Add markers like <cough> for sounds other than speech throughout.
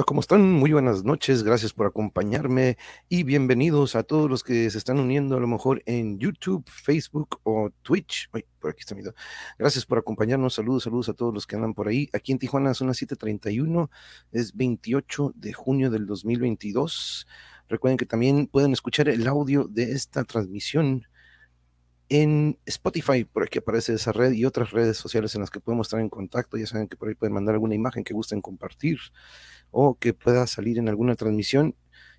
¿cómo están? Muy buenas noches, gracias por acompañarme y bienvenidos a todos los que se están uniendo a lo mejor en YouTube, Facebook o Twitch. Ay, por aquí está mi dedo. Gracias por acompañarnos, saludos, saludos a todos los que andan por ahí. Aquí en Tijuana son las 7:31, es 28 de junio del 2022. Recuerden que también pueden escuchar el audio de esta transmisión en Spotify, por aquí aparece esa red y otras redes sociales en las que podemos estar en contacto. Ya saben que por ahí pueden mandar alguna imagen que gusten compartir o que pueda salir en alguna transmisión.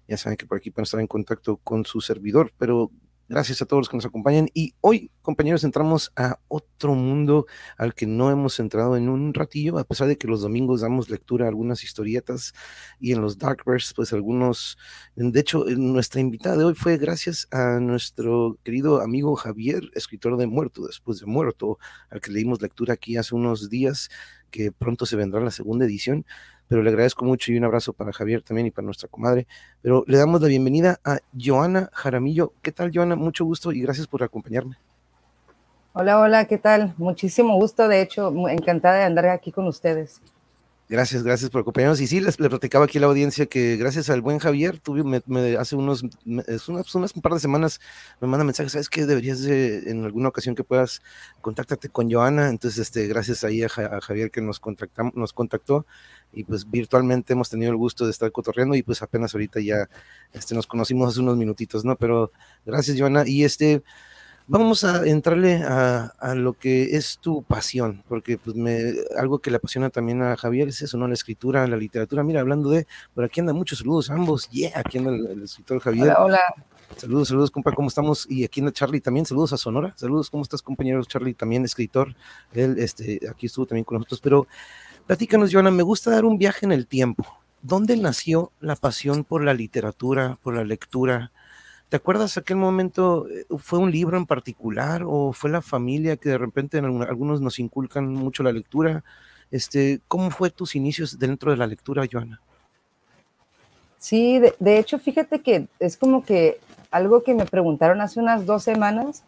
Ya saben que por aquí pueden estar en contacto con su servidor, pero Gracias a todos los que nos acompañan. Y hoy, compañeros, entramos a otro mundo al que no hemos entrado en un ratillo, a pesar de que los domingos damos lectura a algunas historietas y en los Darkverse, pues algunos. De hecho, nuestra invitada de hoy fue gracias a nuestro querido amigo Javier, escritor de Muerto después de Muerto, al que leímos lectura aquí hace unos días, que pronto se vendrá la segunda edición pero le agradezco mucho y un abrazo para Javier también y para nuestra comadre. Pero le damos la bienvenida a Joana Jaramillo. ¿Qué tal, Joana? Mucho gusto y gracias por acompañarme. Hola, hola, ¿qué tal? Muchísimo gusto, de hecho, encantada de andar aquí con ustedes. Gracias, gracias por acompañarnos. Y sí, les, les platicaba aquí a la audiencia que gracias al buen Javier, tuve, me, hace unos, unas, unas, un par de semanas me manda mensajes, ¿sabes qué? Deberías de, en alguna ocasión que puedas, contáctate con Joana. Entonces, este, gracias ahí a, Javier que nos, contactamos, nos contactó y pues virtualmente hemos tenido el gusto de estar cotorreando y pues apenas ahorita ya este, nos conocimos hace unos minutitos, ¿no? Pero gracias, Joana. Y este, vamos a entrarle a, lo que es tu pasión, porque pues me, algo que le apasiona también a Javier es eso, ¿no? La escritura, la literatura. Mira, hablando de, por aquí andan muchos saludos ambos, yeah, aquí anda el, escritor Javier. Hola, hola. Saludos, saludos, compa, ¿cómo estamos? Y aquí anda Charlie también, saludos a Sonora, saludos, ¿cómo estás, compañero Charlie? También escritor, él, este, aquí estuvo también con nosotros, pero platícanos, Joana, me gusta dar un viaje en el tiempo. ¿Dónde nació la pasión por la literatura, por la lectura? ¿Te acuerdas aquel momento? Eh, ¿Fue un libro en particular o fue la familia que de repente en algunos nos inculcan mucho la lectura? Este, ¿Cómo fue tus inicios dentro de la lectura, Joana? Sí, de, hecho, fíjate que es como que algo que me preguntaron hace unas dos semanas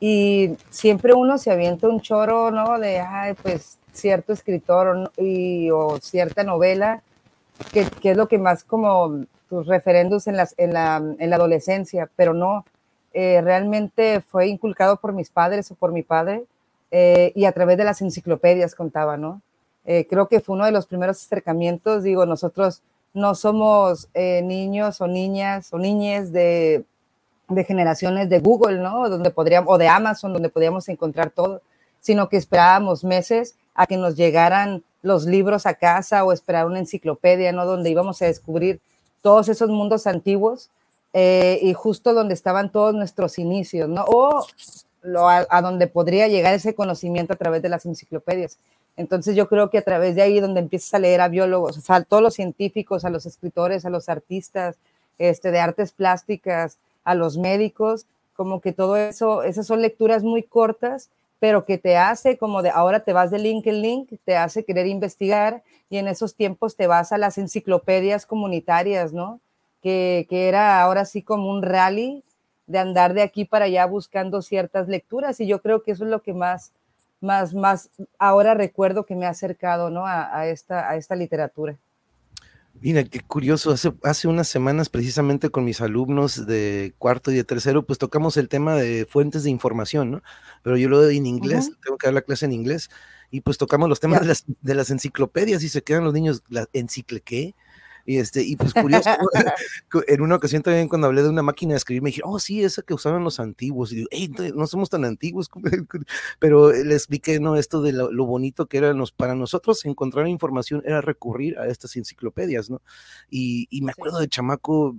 y siempre uno se avienta un choro, ¿no? De, ay, pues cierto escritor y, o cierta novela, que, que, es lo que más como tus referendos en, las, en, la, en la adolescencia, pero no, eh, realmente fue inculcado por mis padres o por mi padre eh, y a través de las enciclopedias contaba, ¿no? Eh, creo que fue uno de los primeros acercamientos, digo, nosotros no somos niños o niñas o niñes de, de, generaciones de Google, ¿no? Donde podríamos, o de Amazon, donde podíamos encontrar todo, sino que esperábamos meses a que nos llegaran los libros a casa o esperar una enciclopedia, ¿no? Donde íbamos a descubrir todos esos mundos antiguos eh, y justo donde estaban todos nuestros inicios, ¿no? O lo, a, donde podría llegar ese conocimiento a través de las enciclopedias. Entonces yo creo que a través de ahí donde empiezas a leer a biólogos, a todos los científicos, a los escritores, a los artistas este, de artes plásticas, a los médicos, como que todo eso, esas son lecturas muy cortas pero que te hace como de ahora te vas de link en link, te hace querer investigar y en esos tiempos te vas a las enciclopedias comunitarias, ¿no? Que, que era ahora sí como un rally de andar de aquí para allá buscando ciertas lecturas y yo creo que eso es lo que más, más, más ahora recuerdo que me ha acercado, ¿no? A, a esta, a esta literatura. Mira, qué curioso. Hace, hace unas semanas, precisamente con mis alumnos de cuarto y de tercero, pues tocamos el tema de fuentes de información, ¿no? Pero yo lo doy en inglés, tengo que dar la clase en inglés, y pues tocamos los temas de, las, de, las, enciclopedias y se quedan los niños, ¿la encicle qué? Y, este, y pues curioso, <laughs> <laughs> en una ocasión también cuando hablé de una máquina de escribir, me dijeron, oh, sí, esa que usaban los antiguos. Y digo, hey, no somos tan antiguos. <laughs> Pero le expliqué, ¿no? Esto de lo, bonito que era nos, para nosotros encontrar información era recurrir a estas enciclopedias, ¿no? Y, y me acuerdo de chamaco,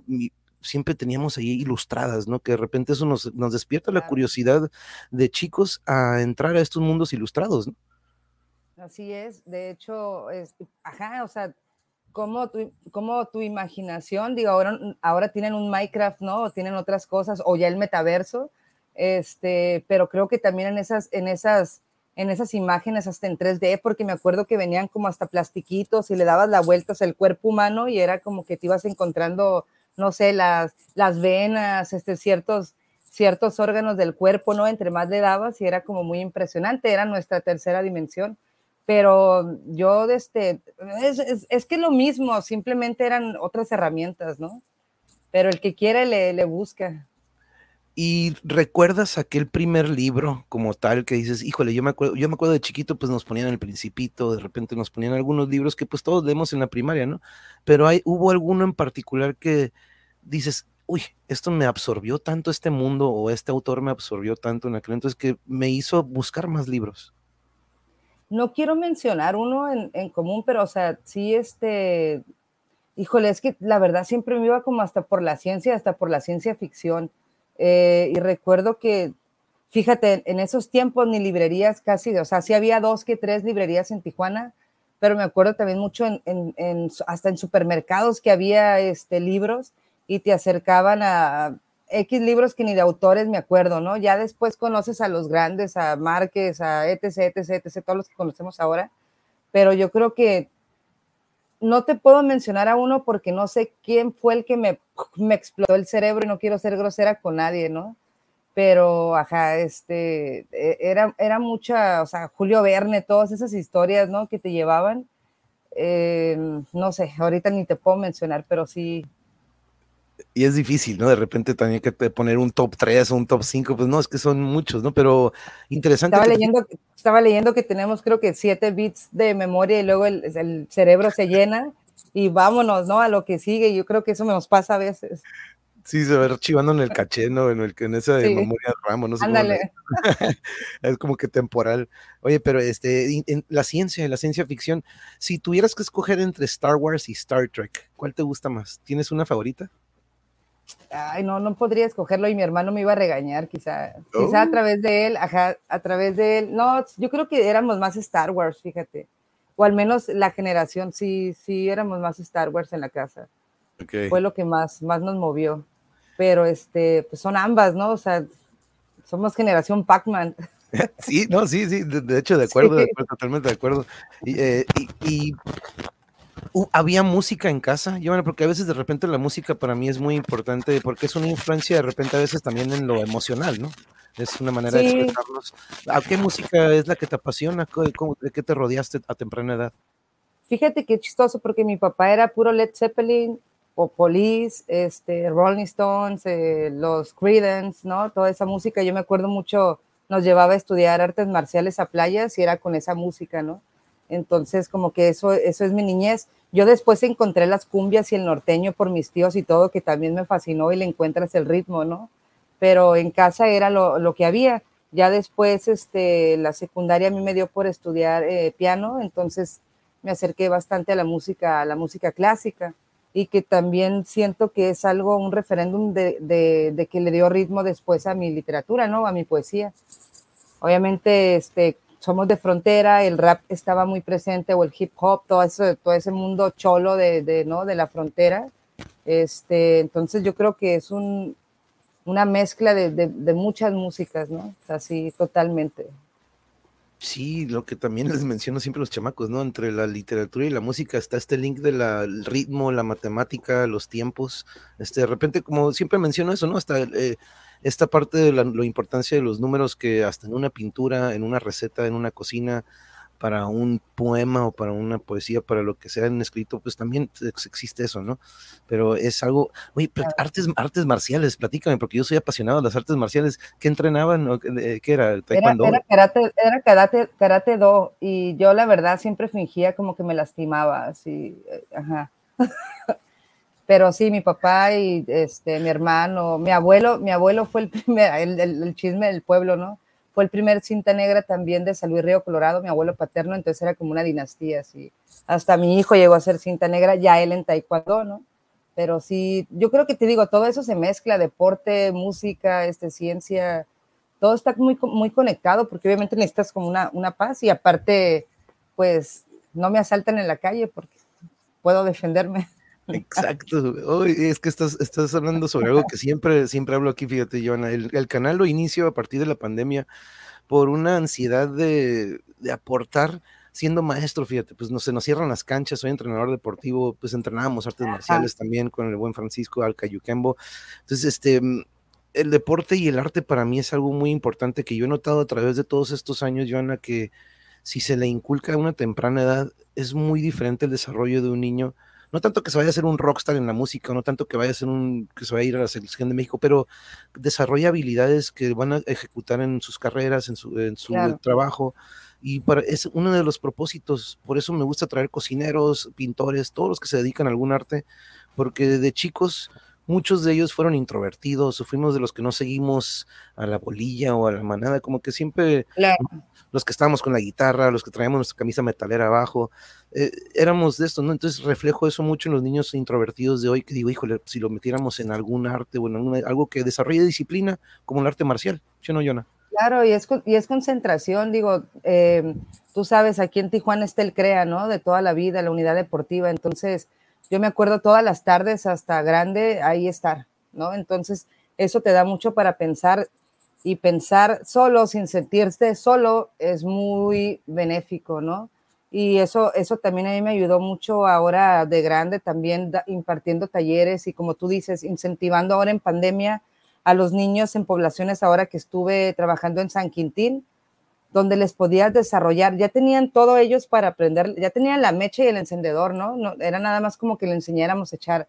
siempre teníamos ahí ilustradas, ¿no? Que de repente eso nos, nos despierta la curiosidad de chicos a entrar a estos mundos ilustrados, ¿no? Así es, de hecho, es, ajá, o sea, cómo tu, cómo tu imaginación, digo, ahora, ahora tienen un Minecraft, ¿no? O tienen otras cosas, o ya el metaverso, este, pero creo que también en esas, en esas, en esas imágenes hasta en 3D, porque me acuerdo que venían como hasta plastiquitos y le dabas la vuelta al cuerpo humano y era como que te ibas encontrando, no sé, las, las venas, este, ciertos, ciertos órganos del cuerpo, ¿no? Entre más le dabas y era como muy impresionante, era nuestra tercera dimensión pero yo, este, es, es, que lo mismo, simplemente eran otras herramientas, ¿no? Pero el que quiere le, le busca. ¿Y recuerdas aquel primer libro como tal que dices, híjole, yo me acuerdo, yo me acuerdo de chiquito, pues nos ponían el principito, de repente nos ponían algunos libros que pues todos leemos en la primaria, ¿no? Pero hay, hubo alguno en particular que dices, uy, esto me absorbió tanto este mundo o este autor me absorbió tanto en aquel entonces que me hizo buscar más libros. No quiero mencionar uno en, en común, pero o sea, sí, este, híjole, es que la verdad siempre me iba como hasta por la ciencia, hasta por la ciencia ficción. Eh, y recuerdo que, fíjate, en esos tiempos ni librerías casi, o sea, sí había dos que tres librerías en Tijuana, pero me acuerdo también mucho en, hasta en supermercados que había este, libros y te acercaban a X libros que ni de autores me acuerdo, ¿no? Ya después conoces a los grandes, a Márquez, a etc, etc, etc, todos los que conocemos ahora, pero yo creo que no te puedo mencionar a uno porque no sé quién fue el que me, me explotó el cerebro y no quiero ser grosera con nadie, ¿no? Pero, ajá, este, e, era, era mucha, o sea, Julio Verne, todas esas historias, ¿no? Que te llevaban. Eh, no sé, ahorita ni te puedo mencionar, pero sí, y es difícil, ¿no? De repente también que te poner un top 3 o un top 5, pues no, es que son muchos, ¿no? Pero interesante. Estaba, leyendo, estaba leyendo que tenemos creo que 7 bits de memoria y luego el, cerebro se llena y vámonos, ¿no? A lo que sigue. Yo creo que eso me nos pasa a veces. Sí, se va archivando en el caché, ¿no? En, el, en esa de memoria RAM, no sé Ándale. <laughs> es como que temporal. Oye, pero este, en la ciencia, la ciencia ficción, si tuvieras que escoger entre Star Wars y Star Trek, ¿cuál te gusta más? ¿Tienes una favorita? Ay, no, no podría escogerlo y mi hermano me iba a regañar, quizá, quizá a oh. través de él, ajá, a través de él. No, yo creo que éramos más Star Wars, fíjate. O al menos la generación, sí, sí, éramos más Star Wars en la casa. Fue lo que más, más nos movió. Pero este, pues son ambas, ¿no? O sea, somos generación Pac-Man. <laughs> Sí, no, sí, sí, de, hecho, de acuerdo, de acuerdo, totalmente de acuerdo. y, eh, y había música en casa, yo, porque a veces de repente la música para mí es muy importante porque es una influencia de repente a veces también en lo emocional, ¿no? Es una manera de expresarnos. ¿A qué música es la que te apasiona? ¿De qué te rodeaste a temprana edad? Fíjate qué chistoso porque mi papá era puro Led Zeppelin o Police, este, Rolling Stones, eh, los Creedence, ¿no? Toda esa música. Yo me acuerdo mucho, nos llevaba a estudiar artes marciales a playas y era con esa música, ¿no? Entonces, como que eso, eso es mi niñez. Yo después encontré las cumbias y el norteño por mis tíos y todo, que también me fascinó y le encuentras el ritmo, ¿no? Pero en casa era lo, que había. Ya después, este, la secundaria a mí me dio por estudiar eh, piano, entonces me acerqué bastante a la música, a la música clásica y que también siento que es algo, un referéndum de, de, que le dio ritmo después a mi literatura, ¿no? A mi poesía. Obviamente, este, somos de frontera, el rap estaba muy presente, o el hip hop, todo, eso, todo ese mundo cholo de, de, ¿no? de la frontera. Este, entonces yo creo que es un, una mezcla de, de, muchas músicas, ¿no? Así totalmente. Sí, lo que también les menciono siempre los chamacos, ¿no? Entre la literatura y la música está este link del ritmo, la matemática, los tiempos. Este, de repente, como siempre menciono eso, ¿no? Hasta eh, esta parte de la, importancia de los números que hasta en una pintura, en una receta, en una cocina, para un poema o para una poesía, para lo que sea en escrito, pues también existe eso, ¿no? Pero es algo, oye, artes, artes marciales, platícame, porque yo soy apasionado de las artes marciales. ¿Qué entrenaban? ¿Qué era? ¿Taekwondo? Era, karate, era karate, karate do, y yo la verdad siempre fingía como que me lastimaba, así, eh, ajá. <laughs> pero sí, mi papá y este, mi hermano, mi abuelo, mi abuelo fue el primer, <laughs> el, chisme del pueblo, ¿no? Fue el primer cinta negra también de San Luis Río Colorado, mi abuelo paterno, entonces era como una dinastía, así. Hasta mi hijo llegó a ser cinta negra, ya él en taekwondo, ¿no? Pero sí, yo creo que te digo, todo eso se mezcla, deporte, música, este, ciencia, todo está muy, muy conectado, porque obviamente necesitas como una, una paz y aparte, pues, no me asaltan en la calle porque puedo defenderme. Exacto. es que estás, estás hablando sobre algo que siempre, siempre hablo aquí, fíjate, Joana. El, el canal lo inicio a partir de la pandemia por una ansiedad de, de aportar siendo maestro, fíjate, pues no, se nos cierran las canchas, soy entrenador deportivo, pues entrenábamos artes marciales también con el buen Francisco Alcayuquembo. Entonces, este, mm, el deporte y el arte para mí es algo muy importante que yo he notado a través de todos estos años, Joana, que si se le inculca a una temprana edad, es muy diferente el desarrollo de un niño. No tanto que se vaya a ser un rockstar en la música, no tanto que vaya a ser un, que se vaya a ir a la selección de México, pero desarrolla habilidades que van a ejecutar en sus carreras, en su, en su trabajo. Y para, es uno de los propósitos, por eso me gusta traer cocineros, pintores, todos los que se dedican a algún arte, porque de chicos muchos de ellos fueron introvertidos o fuimos de los que no seguimos a la bolilla o a la manada, como que siempre los que estábamos con la guitarra, los que traíamos nuestra camisa metalera abajo, eh, éramos de esto, ¿no? Entonces reflejo eso mucho en los niños introvertidos de hoy, que digo, híjole, si lo metiéramos en algún arte o en algo que desarrolle disciplina, como el arte marcial, ¿sí o no, Yona? Claro, y es, y es concentración, digo, eh, tú sabes, aquí en Tijuana está el CREA, ¿no? De toda la vida, la unidad deportiva, entonces yo me acuerdo todas las tardes hasta grande ahí estar, ¿no? Entonces, eso te da mucho para pensar y pensar solo, sin sentirse solo, es muy benéfico, ¿no? Y eso, eso también a mí me ayudó mucho ahora de grande, también impartiendo talleres y como tú dices, incentivando ahora en pandemia a los niños en poblaciones ahora que estuve trabajando en San Quintín, donde les podías desarrollar, ya tenían todo ellos para aprender, ya tenían la mecha y el encendedor, ¿no? no era nada más como que le enseñáramos a echar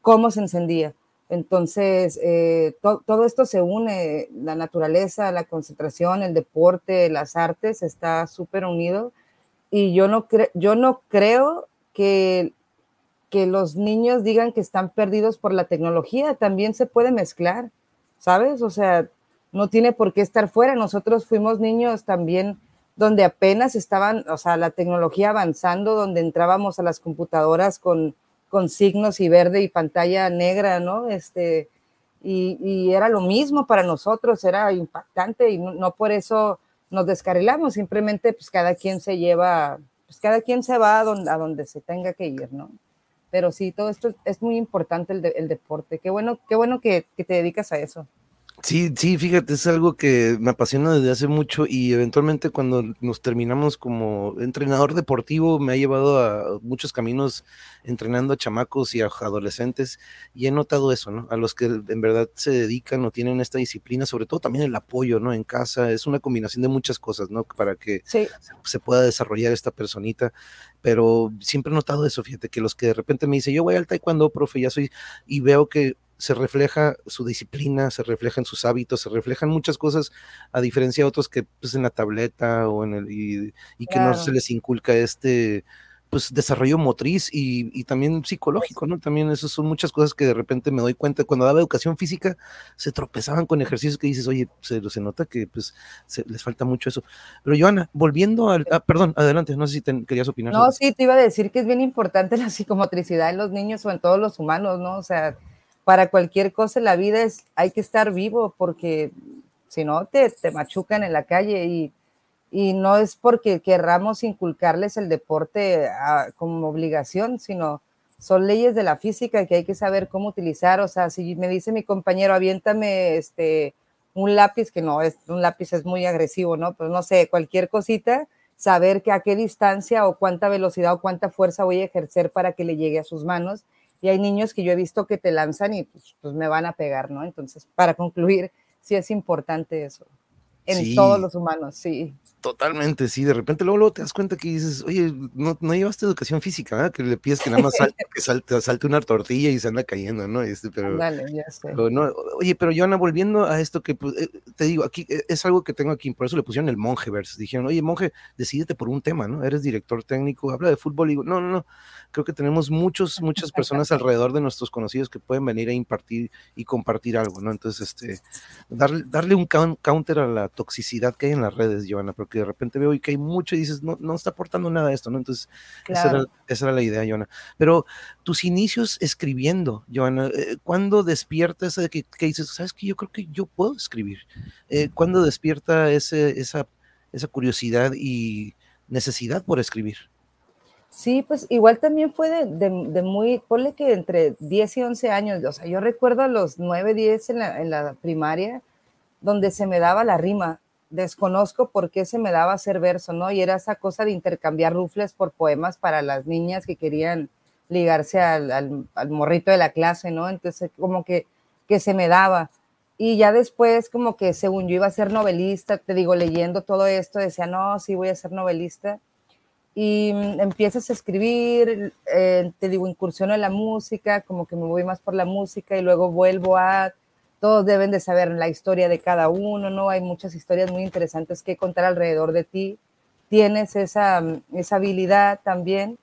cómo se encendía. Entonces, eh, todo esto se une, la naturaleza, la concentración, el deporte, las artes, está súper unido. Y yo no, yo no creo que, que los niños digan que están perdidos por la tecnología, también se puede mezclar, ¿sabes? O sea, no tiene por qué estar fuera. Nosotros fuimos niños también donde apenas estaban, o sea, la tecnología avanzando, donde entrábamos a las computadoras con, con signos y verde y pantalla negra, ¿no? Este, y, era lo mismo para nosotros, era impactante y no, por eso nos descarrilamos, simplemente pues cada quien se lleva, pues cada quien se va a donde, a donde se tenga que ir, ¿no? Pero sí, todo esto es muy importante el, el deporte. Qué bueno, qué bueno que, que te dedicas a eso. Sí, sí, fíjate, es algo que me apasiona desde hace mucho y eventualmente cuando nos terminamos como entrenador deportivo me ha llevado a muchos caminos entrenando a chamacos y a adolescentes y he notado eso, ¿no? A los que en verdad se dedican o tienen esta disciplina, sobre todo también el apoyo, ¿no? En casa, es una combinación de muchas cosas, ¿no? Para que se pueda desarrollar esta personita, pero siempre he notado eso, fíjate, que los que de repente me dicen, yo voy al taekwondo, profe, ya soy, y veo que se refleja su disciplina, se refleja en sus hábitos, se reflejan muchas cosas, a diferencia de otros que pues en la tableta o en el, y, que no se les inculca este pues desarrollo motriz y, también psicológico, ¿no? También esas son muchas cosas que de repente me doy cuenta, cuando daba educación física se tropezaban con ejercicios que dices, oye, se, se nota que pues les falta mucho eso. Pero Joana, volviendo al, ah, perdón, adelante, no sé si querías opinar. No, sí, te iba a decir que es bien importante la psicomotricidad en los niños o en todos los humanos, ¿no? O sea, para cualquier cosa en la vida es, hay que estar vivo porque si no te, te machucan en la calle y, y, no es porque querramos inculcarles el deporte ah, como obligación, sino son leyes de la física que hay que saber cómo utilizar. O sea, si me dice mi compañero, aviéntame este, un lápiz, que no, es, un lápiz es muy agresivo, ¿no? Pues no sé, cualquier cosita, saber que a qué distancia o cuánta velocidad o cuánta fuerza voy a ejercer para que le llegue a sus manos y hay niños que yo he visto que te lanzan y pues, pues, me van a pegar, ¿no? Entonces, para concluir, sí es importante eso en todos los humanos, sí. Totalmente, sí, de repente luego, te das cuenta que dices, oye, no, no llevaste educación física, ¿verdad? que le pides que nada más salte, que salte, salte, una tortilla y se anda cayendo, ¿no? Este, pero, Dale, ya sé. no, oye, pero Joana, volviendo a esto que pues, eh, te digo, aquí eh, es algo que tengo aquí, por eso le pusieron el monje versus, dijeron, oye, monje, decídete por un tema, ¿no? Eres director técnico, habla de fútbol, y digo, no, no, no, creo que tenemos muchos, muchas personas alrededor de nuestros conocidos que pueden venir a impartir y compartir algo, ¿no? Entonces, este, darle, darle un counter a la toxicidad que hay en las redes, Joana, porque de repente veo y que hay mucho y dices, no, no está aportando nada esto, ¿no? Entonces, esa, era, la idea, Joana. Pero tus inicios escribiendo, Joana, eh, ¿cuándo despierta esa de que, dices, sabes que yo creo que yo puedo escribir? Eh, ¿Cuándo despierta ese, esa, esa curiosidad y necesidad por escribir? Sí, pues igual también fue de, de, muy, ponle que entre 10 y 11 años, o sea, yo recuerdo a los 9, 10 en la, en la primaria, donde se me daba la rima, desconozco por qué se me daba hacer verso, ¿no? Y era esa cosa de intercambiar rufles por poemas para las niñas que querían ligarse al, morrito de la clase, ¿no? Entonces, como que, que se me daba. Y ya después, como que según yo iba a ser novelista, te digo, leyendo todo esto, decía, no, sí voy a ser novelista. Y mm, empiezas a escribir, eh, te digo, incursiono en la música, como que me voy más por la música y luego vuelvo a, todos deben de saber la historia de cada uno, ¿no? Hay muchas historias muy interesantes que contar alrededor de ti. Tienes esa, mm, esa habilidad también,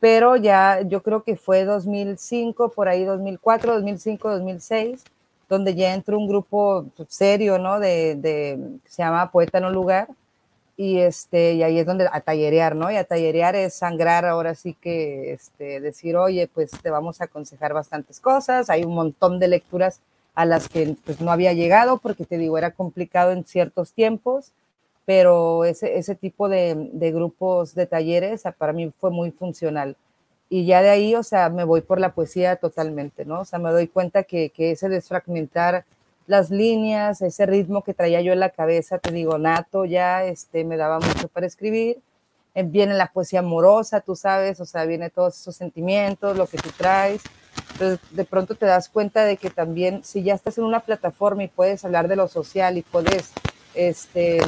pero ya yo creo que fue 2005, por ahí 2004, 2005, 2006 donde ya entró un grupo serio, ¿no? De, de se llama Poeta No Lugar, y, este, y ahí es donde a tallerear, ¿no? Y a tallerear es sangrar, ahora sí que este, decir, oye, pues te vamos a aconsejar bastantes cosas, hay un montón de lecturas a las que pues, no había llegado, porque te digo, era complicado en ciertos tiempos, pero ese, ese tipo de, de grupos de talleres para mí fue muy funcional y ya de ahí, o sea, me voy por la poesía totalmente, ¿no? O sea, me doy cuenta que, que, ese desfragmentar las líneas, ese ritmo que traía yo en la cabeza, te digo, nato ya, este, me daba mucho para escribir. Viene la poesía amorosa, tú sabes, o sea, viene todos esos sentimientos, lo que tú traes. Entonces, de pronto te das cuenta de que también, si ya estás en una plataforma y puedes hablar de lo social y puedes, este,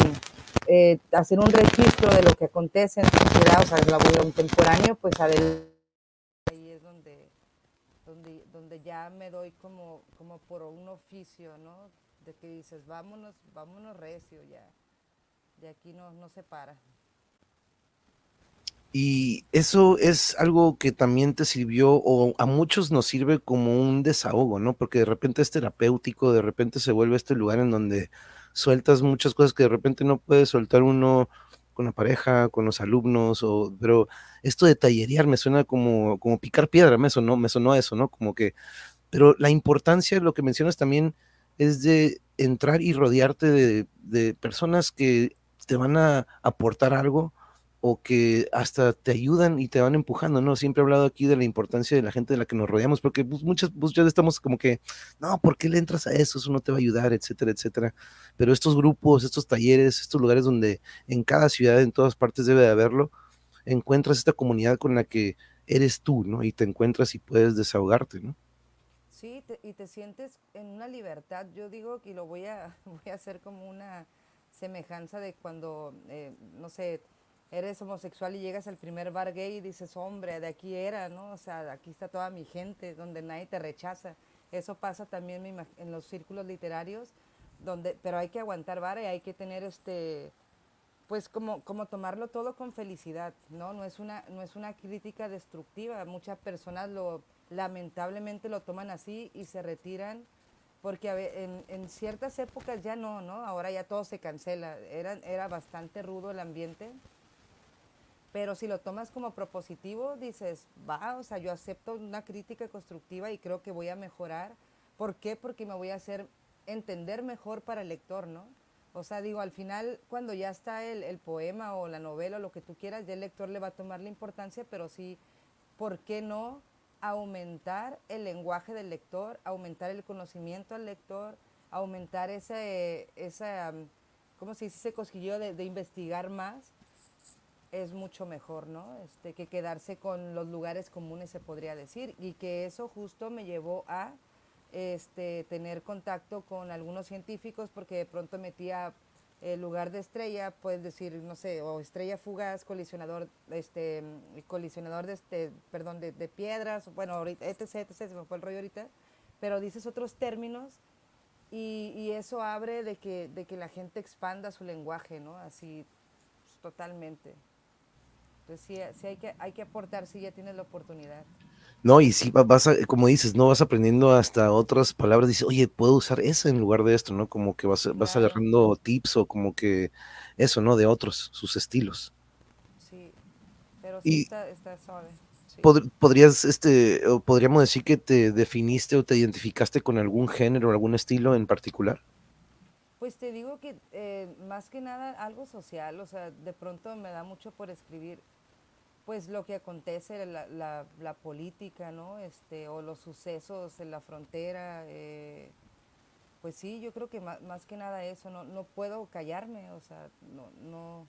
eh, hacer un registro de lo que acontece en tu sociedad, o sea, lo contemporáneo, pues adelante ya me doy como, como por un oficio, ¿no? De que dices, vámonos, vámonos recio ya. De aquí no, no se para. Y eso es algo que también te sirvió, o a muchos nos sirve como un desahogo, ¿no? Porque de repente es terapéutico, de repente se vuelve este lugar en donde sueltas muchas cosas que de repente no puedes soltar uno con la pareja, con los alumnos, o, pero esto de tallerear me suena como, como picar piedra, me sonó, me sonó a eso, ¿no? Como que, pero la importancia, lo que mencionas también, es de entrar y rodearte de, de personas que te van a aportar algo o que hasta te ayudan y te van empujando, ¿no? Siempre he hablado aquí de la importancia de la gente de la que nos rodeamos, porque pues, muchas, pues ya estamos como que, no, ¿por qué le entras a eso? Eso no te va a ayudar, etcétera, etcétera. Pero estos grupos, estos talleres, estos lugares donde en cada ciudad, en todas partes debe de haberlo, encuentras esta comunidad con la que eres tú, ¿no? Y te encuentras y puedes desahogarte, ¿no? Sí, y te sientes en una libertad. Yo digo que lo voy a, <laughs> voy a hacer como una semejanza de cuando, eh, no sé, eres homosexual y llegas al primer bar gay y dices, hombre, de aquí era, ¿no? O sea, aquí está toda mi gente, donde nadie te rechaza. Eso pasa también en los círculos literarios, donde, pero hay que aguantar vara y hay que tener este, pues como, como tomarlo todo con felicidad, ¿no? No es, una, no es una crítica destructiva. Muchas personas lo, lamentablemente lo toman así y se retiran porque en, en, ciertas épocas ya no, ¿no? Ahora ya todo se cancela. Era, era bastante rudo el ambiente pero si lo tomas como propositivo, dices, va, o sea, yo acepto una crítica constructiva y creo que voy a mejorar. ¿Por qué? Porque me voy a hacer entender mejor para el lector, ¿no? O sea, digo, al final, cuando ya está el, poema o la novela o lo que tú quieras, ya el lector le va a tomar la importancia, pero sí, ¿por qué no aumentar el lenguaje del lector, aumentar el conocimiento al lector, aumentar ese, esa, ¿cómo se dice? Ese cosquillo de investigar más es mucho mejor, ¿no? Este, que quedarse con los lugares comunes, se podría decir, y que eso justo me llevó a este, tener contacto con algunos científicos, porque de pronto metía el lugar de estrella, puedes decir, no sé, o estrella fugaz, colisionador, este, colisionador de, este, perdón, de, de piedras, bueno, ahorita, etc, etc, se me fue el rollo ahorita, pero dices otros términos y, y, eso abre de que, de que la gente expanda su lenguaje, ¿no? Así, pues, totalmente. Entonces sí, hay, que, hay que aportar si ya tienes la oportunidad. No, y sí, vas a, como dices, no vas aprendiendo hasta otras palabras, dices, oye, puedo usar eso en lugar de esto, ¿no? Como que vas, vas agarrando tips o como que eso, ¿no? De otros, sus estilos. Sí, pero sí está, está suave. podrías, este, o podríamos decir que te definiste o te identificaste con algún género, algún estilo en particular. Pues te digo que eh, más que nada algo social, o sea, de pronto me da mucho por escribir pues lo que acontece, la, la, política, ¿no? Este, o los sucesos en la frontera. Eh, pues sí, yo creo que más, más, que nada eso, no, no puedo callarme, o sea, no, no,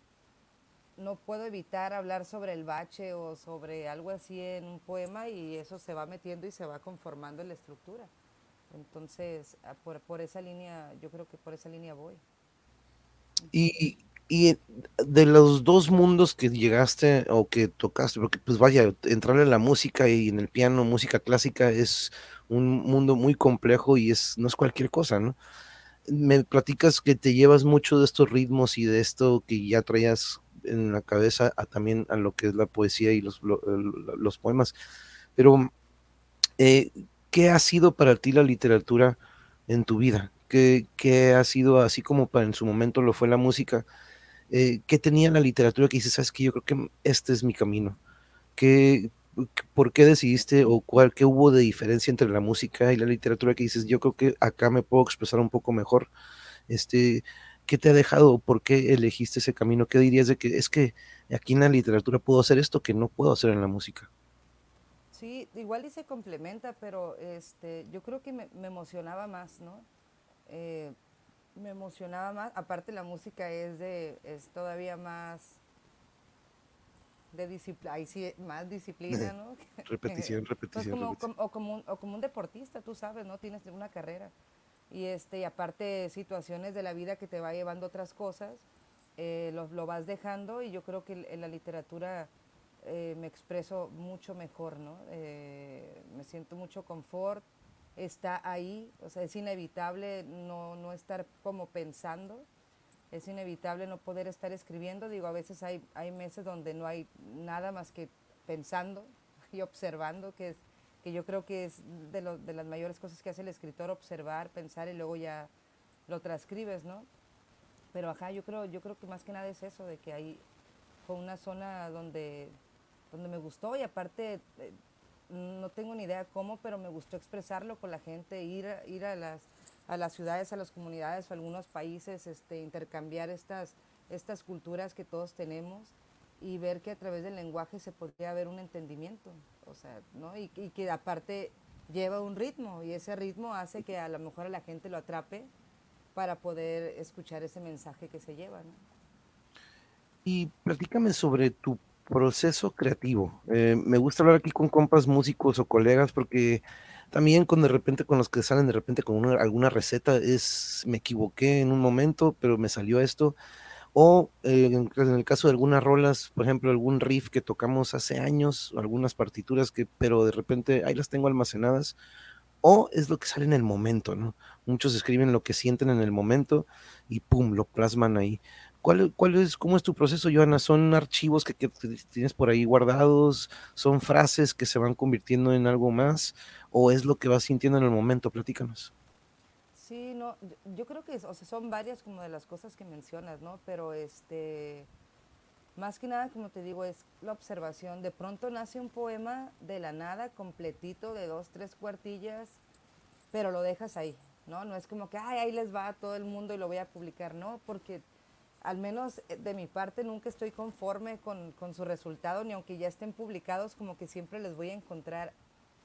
no puedo evitar hablar sobre el bache o sobre algo así en un poema y eso se va metiendo y se va conformando en la estructura. Entonces, ah, por, por esa línea, yo creo que por esa línea voy. Y, y de los dos mundos que llegaste o que tocaste, porque pues vaya, entrarle en la música y en el piano, música clásica, es un mundo muy complejo y es, no es cualquier cosa, ¿no? Me platicas que te llevas mucho de estos ritmos y de esto que ya traías en la cabeza a, también a lo que es la poesía y los, los poemas. Pero, eh, ¿qué ha sido para ti la literatura en tu vida? ¿Qué, ¿Qué, ha sido así como para en su momento lo fue la música? Eh, ¿Qué tenía la literatura que dices, sabes que yo creo que este es mi camino? ¿Qué, ¿Por qué decidiste o cuál, qué hubo de diferencia entre la música y la literatura que dices, yo creo que acá me puedo expresar un poco mejor? Este, ¿Qué te ha dejado? ¿Por qué elegiste ese camino? ¿Qué dirías de que es que aquí en la literatura puedo hacer esto que no puedo hacer en la música? Sí, igual y se complementa, pero este, yo creo que me, emocionaba más, ¿no? Eh, me emocionaba más. Aparte la música es de, es todavía más de disciplina, ahí sí, más disciplina, <laughs> ¿no? <laughs> repetición, repetición. o, como un, o como un deportista, tú sabes, ¿no? Tienes una carrera y este y aparte situaciones de la vida que te va llevando otras cosas eh, lo, lo, vas dejando y yo creo que en la literatura eh, me expreso mucho mejor no eh, me siento mucho confort está ahí o sea es inevitable no, no estar como pensando es inevitable no poder estar escribiendo digo a veces hay hay meses donde no hay nada más que pensando <laughs> y observando que es que yo creo que es de, lo, de las mayores cosas que hace el escritor, observar, pensar y luego ya lo transcribes, ¿no? Pero ajá, yo creo, yo creo que más que nada es eso, de que ahí fue una zona donde, donde me gustó y aparte eh, no tengo ni idea cómo, pero me gustó expresarlo con la gente, ir, ir a, las, a las ciudades, a las comunidades a algunos países, este, intercambiar estas, estas culturas que todos tenemos y ver que a través del lenguaje se podría haber un entendimiento, o sea, ¿no? Y, que aparte lleva un ritmo y ese ritmo hace que a lo mejor a la gente lo atrape para poder escuchar ese mensaje que se lleva, ¿no? Y platícame sobre tu proceso creativo. Eh, me gusta hablar aquí con compas músicos o colegas porque también con de repente con los que salen de repente con alguna receta es me equivoqué en un momento, pero me salió esto o eh, en, el caso de algunas rolas, por ejemplo, algún riff que tocamos hace años, algunas partituras que, pero de repente ahí las tengo almacenadas, o es lo que sale en el momento, ¿no? Muchos escriben lo que sienten en el momento y pum, lo plasman ahí. ¿Cuál, cuál es, ¿Cómo es tu proceso, Joana? ¿Son archivos que, que, tienes por ahí guardados? ¿Son frases que se van convirtiendo en algo más? ¿O es lo que vas sintiendo en el momento? Platícanos. Sí, no, yo creo que o sea, son varias como de las cosas que mencionas, ¿no? Pero este, más que nada, como te digo, es la observación. De pronto nace un poema de la nada, completito, de dos, tres cuartillas, pero lo dejas ahí, ¿no? No es como que, ay, ahí les va a todo el mundo y lo voy a publicar, no, porque al menos eh, de mi parte nunca estoy conforme con, con su resultado, ni aunque ya estén publicados, como que siempre les voy a encontrar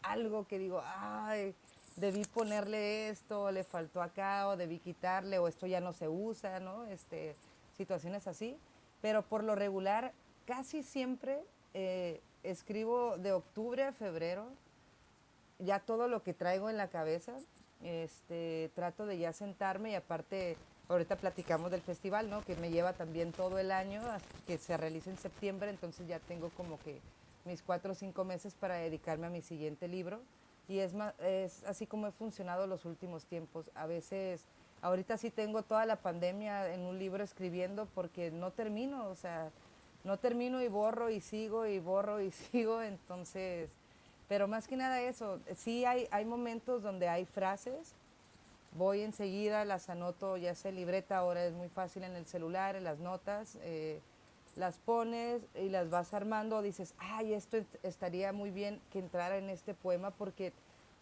algo que digo, ay, debí ponerle esto, le faltó acá, o debí quitarle, o esto ya no se usa, ¿no? Este, situaciones así. Pero por lo regular, casi siempre eh, escribo de octubre a febrero, ya todo lo que traigo en la cabeza, este, trato de ya sentarme y aparte, ahorita platicamos del festival, ¿no? Que me lleva también todo el año, que se realiza en septiembre, entonces ya tengo como que mis cuatro o cinco meses para dedicarme a mi siguiente libro y es, es así como he funcionado los últimos tiempos. A veces, ahorita sí tengo toda la pandemia en un libro escribiendo porque no termino, o sea, no termino y borro y sigo y borro y <laughs> sigo, entonces, pero más que nada eso, sí hay, hay momentos donde hay frases, voy enseguida, las anoto, ya sé, libreta ahora es muy fácil en el celular, en las notas. Eh, las pones y las vas armando, dices, ay, esto estaría muy bien que entrara en este poema porque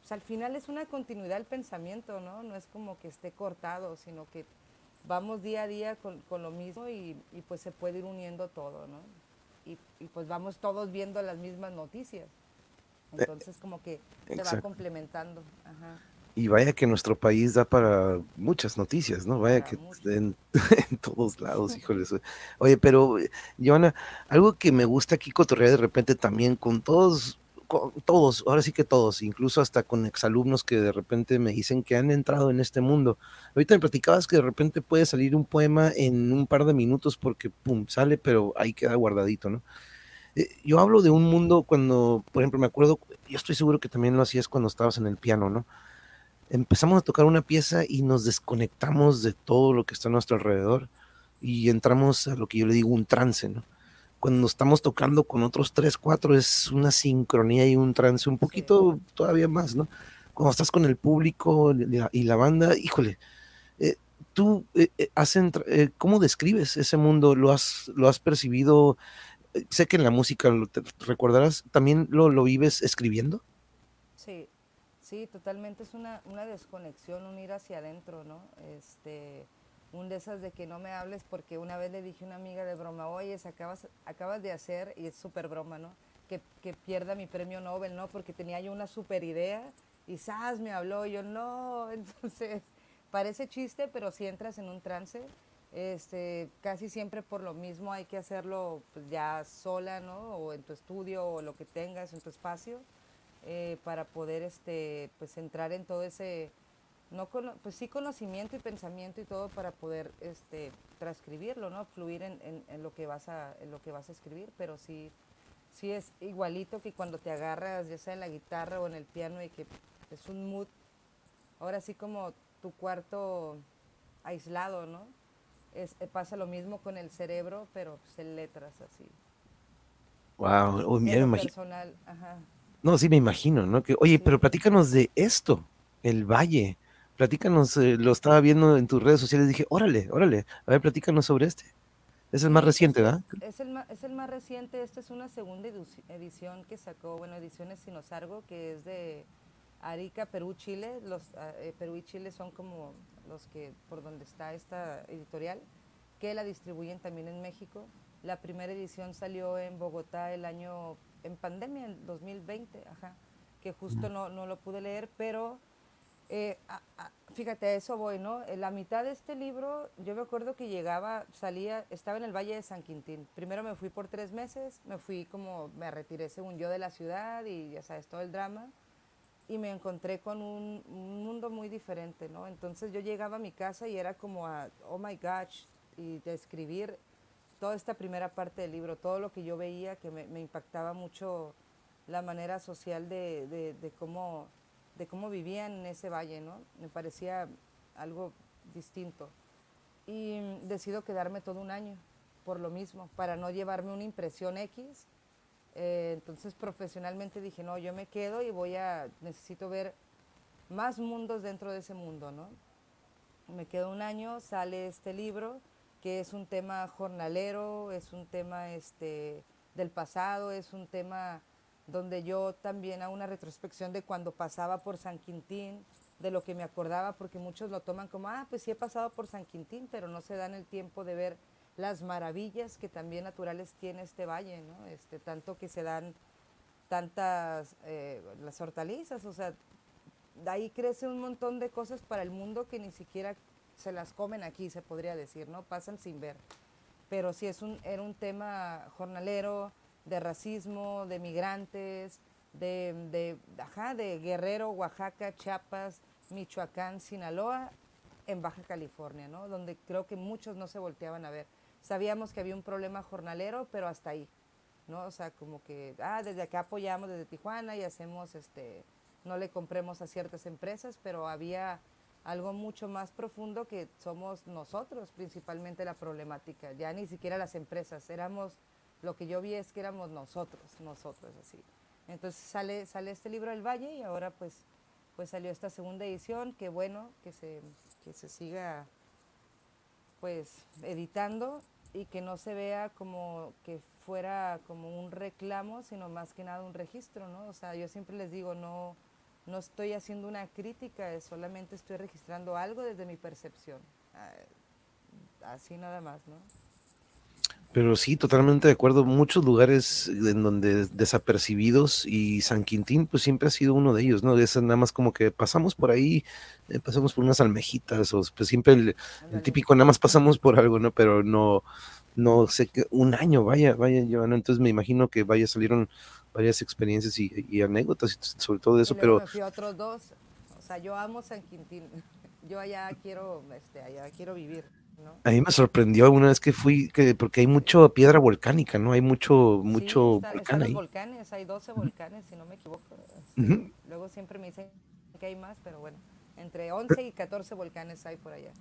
pues, al final es una continuidad del pensamiento, ¿no? No es como que esté cortado, sino que vamos día a día con, con lo mismo y, y, pues se puede ir uniendo todo, ¿no? Y, y, pues vamos todos viendo las mismas noticias. Eh, Entonces como que se va complementando. Ajá. Y vaya que nuestro país da para muchas noticias, ¿no? Vaya que en, <laughs> en, todos lados, híjole. Oye, pero, Joana, algo que me gusta aquí cotorrear de repente también con todos, todos, ahora sí que todos, incluso hasta con exalumnos que de repente me dicen que han entrado en este mundo. Ahorita me platicabas que de repente puede salir un poema en un par de minutos porque, pum, sale, pero ahí queda guardadito, ¿no? Eh, yo hablo de un mundo cuando, por ejemplo, me acuerdo, yo estoy seguro que también lo hacías cuando estabas en el piano, ¿no? Empezamos a tocar una pieza y nos desconectamos de todo lo que está a nuestro alrededor y entramos a lo que yo le digo un trance, ¿no? Cuando estamos tocando con otros tres, cuatro, es una sincronía y un trance un poquito todavía más, ¿no? Cuando estás con el público y la banda, híjole, eh, tú eh, has ¿cómo describes ese mundo? ¿Lo has, lo has percibido? sé que en la música, lo te recordarás, ¿también lo, lo, vives escribiendo? Sí, totalmente es una, una, desconexión, un ir hacia adentro, ¿no? Este, un de esas de que no me hables porque una vez le dije a una amiga de broma, oye, acabas, acabas de hacer, y es súper broma, ¿no? Que, que, pierda mi premio Nobel, ¿no? Porque tenía yo una súper idea y Sas me habló, y yo no, <laughs> entonces parece chiste, pero si entras en un trance, este, casi siempre por lo mismo hay que hacerlo pues, ya sola, ¿no? O en tu estudio o lo que tengas en tu espacio eh, para poder, este, pues entrar en todo ese, no pues sí conocimiento y pensamiento y todo para poder, este, transcribirlo, ¿no? Fluir en, en, lo que vas a, en lo que vas a escribir, pero sí, sí es igualito que cuando te agarras, ya sea en la guitarra o en el piano y que es un mood, ahora sí como tu cuarto aislado, ¿no? es, eh, pasa lo mismo con el cerebro, pero pues, en letras así. Wow, me imagino. No, sí me imagino, ¿no? Que, oye, pero platícanos de esto, el valle. Platícanos, eh, lo estaba viendo en tus redes sociales, dije, órale, órale, a ver, platícanos sobre este. Es el más reciente, ¿verdad? Es el, es el más reciente, esta es una segunda edición que sacó, bueno, Ediciones Sinosargo, que es de Arica, Perú, Chile. Los, ah, eh, Perú y Chile son como los que por donde está esta editorial, que la distribuyen también en México. La primera edición salió en Bogotá el año, en pandemia, en 2020, ajá, que justo no, no lo pude leer, pero eh, fíjate, a eso voy, ¿no? En la mitad de este libro, yo me acuerdo que llegaba, salía, estaba en el Valle de San Quintín. Primero me fui por tres meses, me fui como, me retiré según yo de la ciudad y ya sabes, todo el drama y me encontré con un, mundo muy diferente, ¿no? Entonces yo llegaba a mi casa y era como a, oh my gosh, y describir toda esta primera parte del libro, todo lo que yo veía que me, impactaba mucho la manera social de, de, cómo, de cómo vivían en ese valle, ¿no? Me parecía algo distinto. Y decido quedarme todo un año por lo mismo, para no llevarme una impresión X, eh, entonces profesionalmente dije, no, yo me quedo y voy a, necesito ver más mundos dentro de ese mundo, ¿no? Me quedo un año, sale este libro, que es un tema jornalero, es un tema este, del pasado, es un tema donde yo también hago una retrospección de cuando pasaba por San Quintín, de lo que me acordaba, porque muchos lo toman como, ah, pues sí he pasado por San Quintín, pero no se dan el tiempo de ver las maravillas que también naturales tiene este valle, ¿no? Este, tanto que se dan tantas, eh, las hortalizas, o sea, de ahí crece un montón de cosas para el mundo que ni siquiera se las comen aquí, se podría decir, ¿no? Pasan sin ver. Pero sí es un, era un tema jornalero, de racismo, de migrantes, de, de, ajá, de Guerrero, Oaxaca, Chiapas, Michoacán, Sinaloa, en Baja California, ¿no? Donde creo que muchos no se volteaban a ver sabíamos que había un problema jornalero, pero hasta ahí, ¿no? O sea, como que, ah, desde acá apoyamos desde Tijuana y hacemos, este, no le compremos a ciertas empresas, pero había algo mucho más profundo que somos nosotros, principalmente la problemática, ya ni siquiera las empresas, éramos, lo que yo vi es que éramos nosotros, nosotros así. Entonces sale, sale este libro del Valle y ahora pues, pues salió esta segunda edición, que bueno, que se, que se siga pues editando y que no se vea como que fuera como un reclamo, sino más que nada un registro, ¿no? O sea, yo siempre les digo, no, no estoy haciendo una crítica, solamente estoy registrando algo desde mi percepción. Ah, así nada más, ¿no? Pero sí, totalmente de acuerdo. Muchos lugares en donde desapercibidos y San Quintín, pues siempre ha sido uno de ellos, ¿no? Es nada más como que pasamos por ahí, eh, pasamos por unas almejitas, o pues siempre el, típico, nada más pasamos por algo, ¿no? Pero no, no sé, qué, un año, vaya, vaya, llevando. Entonces me imagino que vaya, salieron varias experiencias y, anécdotas sobre todo eso, pero... otros dos, o sea, yo amo San Quintín, <laughs> yo allá quiero, este, allá quiero vivir. A mí me sorprendió una vez que fui, que, porque hay mucha piedra volcánica, ¿no? Hay mucho, mucho sí, volcán ahí. volcanes, hay 12 volcanes, si no me equivoco. Luego siempre me dicen que hay más, pero bueno, entre 11 y 14 volcanes hay por allá.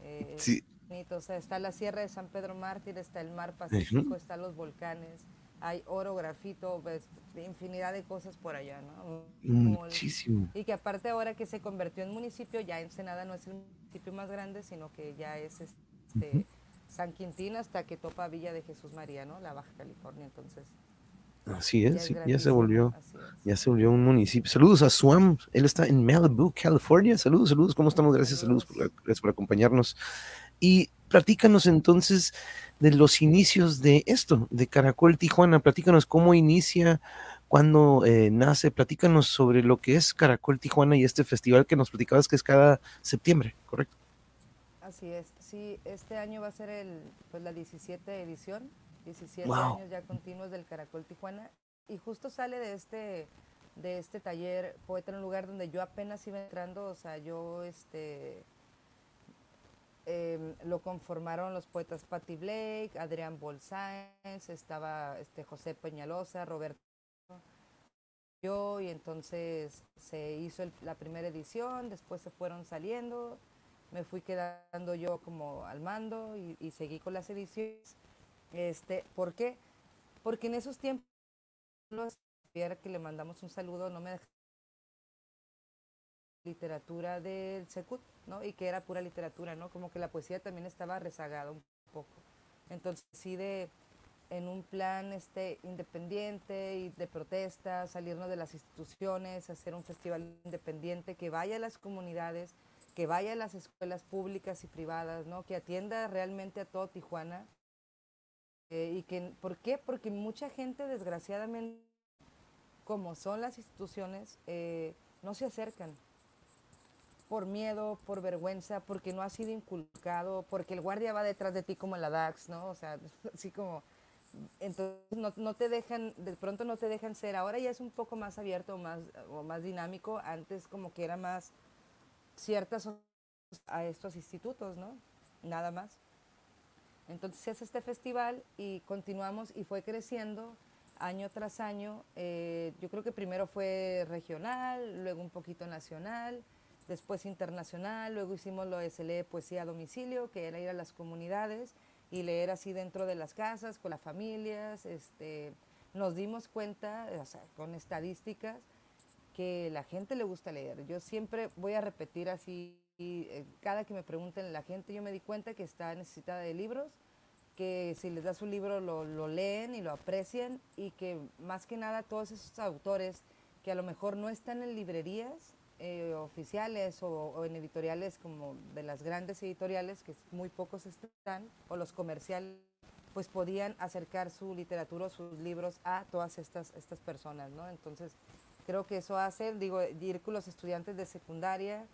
Eh, sí. O sea, está la Sierra de San Pedro Mártir, está el Mar Pacífico, están los volcanes, hay oro, grafito, ves, infinidad de cosas por allá, ¿no? Muchísimo. Y que aparte ahora que se convirtió en municipio, ya Ensenada no es el municipio más grande, sino que ya es este San Quintín hasta que topa Villa de Jesús María, ¿no? La Baja California, entonces. Así es, ya, se volvió, ya se volvió un municipio. Saludos a Swam, él está en Malibu, California. Saludos, saludos, ¿cómo estamos? Gracias, saludos, por, gracias por acompañarnos. Y platícanos entonces de los inicios de esto, de Caracol Tijuana. Platícanos cómo inicia, cuándo eh, nace. Platícanos sobre lo que es Caracol Tijuana y este festival que nos platicabas que es cada septiembre, ¿correcto? Así es. Sí, este año va a ser el, pues, la 17 edición, 17 años ya continuos del Caracol Tijuana. Y justo sale de este, de este taller Poeta en un lugar donde yo apenas iba entrando, o sea, yo este Em, lo conformaron los poetas Patty Blake, Adrián Bolsáez, estaba este, José Peñalosa, Roberto yo, y entonces se hizo la primera edición, después se fueron saliendo, me fui quedando yo como al mando y, seguí con las ediciones. Este, ¿Por qué? Porque en esos tiempos, que le mandamos un saludo, no me dejaron literatura del Secut, Y que era pura literatura, ¿no? Como que la poesía también estaba rezagada un poco. Entonces, sí de en un plan este independiente y de protesta, salirnos de las instituciones, hacer un festival independiente que vaya a las comunidades, que vaya a las escuelas públicas y privadas, ¿no? Que atienda realmente a todo Tijuana. Eh, y que, ¿Por qué? Porque mucha gente, desgraciadamente, como son las instituciones, eh, no se acercan por miedo, por vergüenza, porque no ha sido inculcado, porque el guardia va detrás de ti como la DAX, ¿no? O sea, <laughs> así como, entonces no, te dejan, de pronto no te dejan ser, ahora ya es un poco más abierto más, o más dinámico, antes como que era más ciertas a estos institutos, ¿no? Nada más. Entonces se hace este festival y continuamos y fue creciendo año tras año. Eh, yo creo que primero fue regional, luego un poquito nacional, después internacional, luego hicimos lo de se lee poesía a domicilio, que era ir a las comunidades y leer así dentro de las casas, con las familias, este, nos dimos cuenta, o sea, con estadísticas, que la gente le gusta leer. Yo siempre voy a repetir así, eh, cada que me pregunten la gente, yo me di cuenta que está necesitada de libros, que si les das un libro lo, lo leen y lo aprecian y que más que nada todos esos autores que a lo mejor no están en librerías, eh, oficiales o, en editoriales como de las grandes editoriales, que muy pocos están, o los comerciales, pues podían acercar su literatura o sus libros a todas estas, estas personas, ¿no? Entonces, creo que eso hace, digo, ir con los estudiantes de secundaria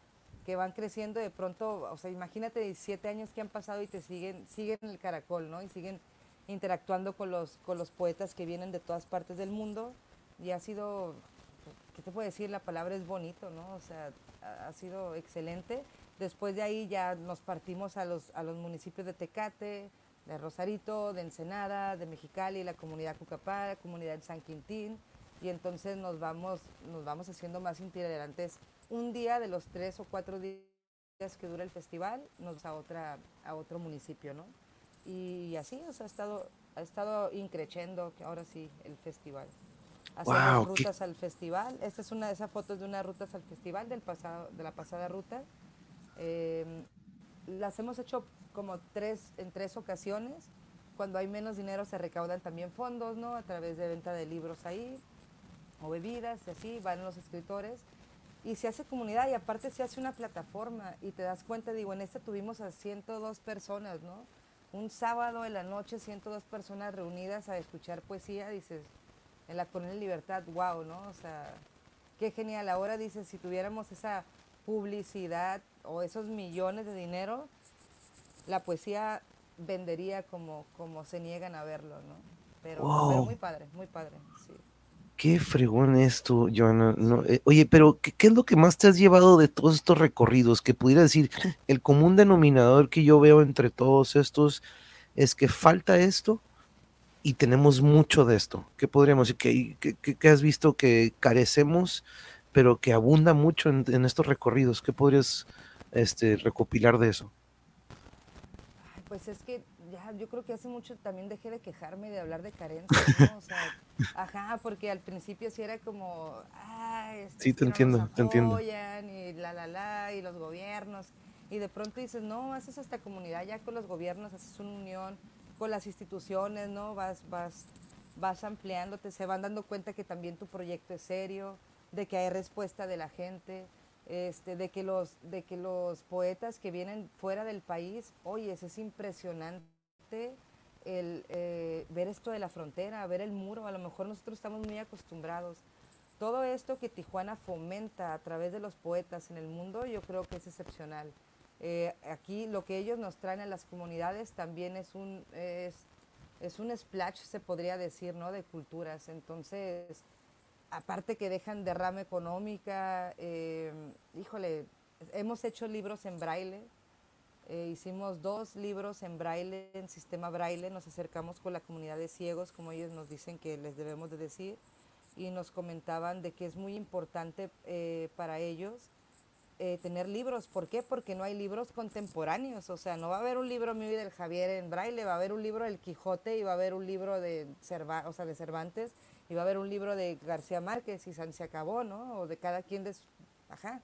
que van creciendo de pronto, o sea, imagínate 17 años que han pasado y te siguen, siguen en el caracol, ¿no? Y siguen interactuando con los, con los poetas que vienen de todas partes del mundo y ha sido ¿qué te puedo decir? La palabra es bonito, ¿no? O sea, ha, sido excelente. Después de ahí ya nos partimos a los, a los municipios de Tecate, de Rosarito, de Ensenada, de Mexicali, la comunidad Cucapá, la comunidad de San Quintín, y entonces nos vamos, nos vamos haciendo más itinerantes. Un día de los tres o cuatro días que dura el festival, nos a otra, a otro municipio, ¿no? Y así, o sea, ha estado, ha estado increciendo ahora sí el festival hacemos rutas al festival. Esta es una de esas fotos de unas rutas al festival del pasado, de la pasada ruta. Em, las hemos hecho como tres, en tres ocasiones. Cuando hay menos dinero se recaudan también fondos, ¿no? A través de venta de libros ahí, o bebidas, y así, van los escritores. Y se hace comunidad y aparte se hace una plataforma y te das cuenta, digo, en esta tuvimos a 102 personas, ¿no? un sábado en la noche, 102 personas reunidas a escuchar poesía, dices, en la Colonia Libertad, wow, ¿no? O sea, qué genial. Ahora dices, si tuviéramos esa publicidad o esos millones de dinero, la poesía vendería como, como se niegan a verlo, ¿no? Pero, muy padre, muy padre, sí. Qué fregón esto, Joana. Eh, oye, pero ¿qué, ¿qué, es lo que más te has llevado de todos estos recorridos? Que pudiera decir, el común denominador que yo veo entre todos estos es que falta esto y tenemos mucho de esto. ¿Qué podríamos decir? ¿Qué, has visto que carecemos, pero que abunda mucho en, estos recorridos? ¿Qué podrías este, recopilar de eso? Pues es que ya, yo creo que hace mucho también dejé de quejarme de hablar de carencia, ¿no? O sea, <laughs> ajá, porque al principio sí era como, ah, este, sí, te entiendo, te entiendo. Y la, la, la, y los gobiernos. Y de pronto dices, no, haces esta comunidad ya con los gobiernos, haces una unión con las instituciones, ¿no? Vas, vas, vas ampliándote, se van dando cuenta que también tu proyecto es serio, de que hay respuesta de la gente este, de, que los, de que los poetas que vienen fuera del país, oye, es impresionante el eh, ver esto de la frontera, ver el muro, a lo mejor nosotros estamos muy acostumbrados. Todo esto que Tijuana fomenta a través de los poetas en el mundo, yo creo que es excepcional. Eh, aquí lo que ellos nos traen a las comunidades también es un, es, es un splash, se podría decir, ¿no? De culturas. Entonces, aparte que dejan derrama económica, eh, híjole, hemos hecho libros en braille, eh, hicimos dos libros en braille, en sistema braille, nos acercamos con la comunidad de ciegos, como ellos nos dicen que les debemos de decir, y nos comentaban de que es muy importante eh, para ellos tener libros. ¿Por qué? Porque no hay libros contemporáneos, o sea, no va a haber un libro mío y del Javier en braille, va a haber un libro del Quijote y va a haber un libro de, Cervantes iba a haber un libro de García Márquez y se acabó, ¿no? O de cada quien de su... Ajá.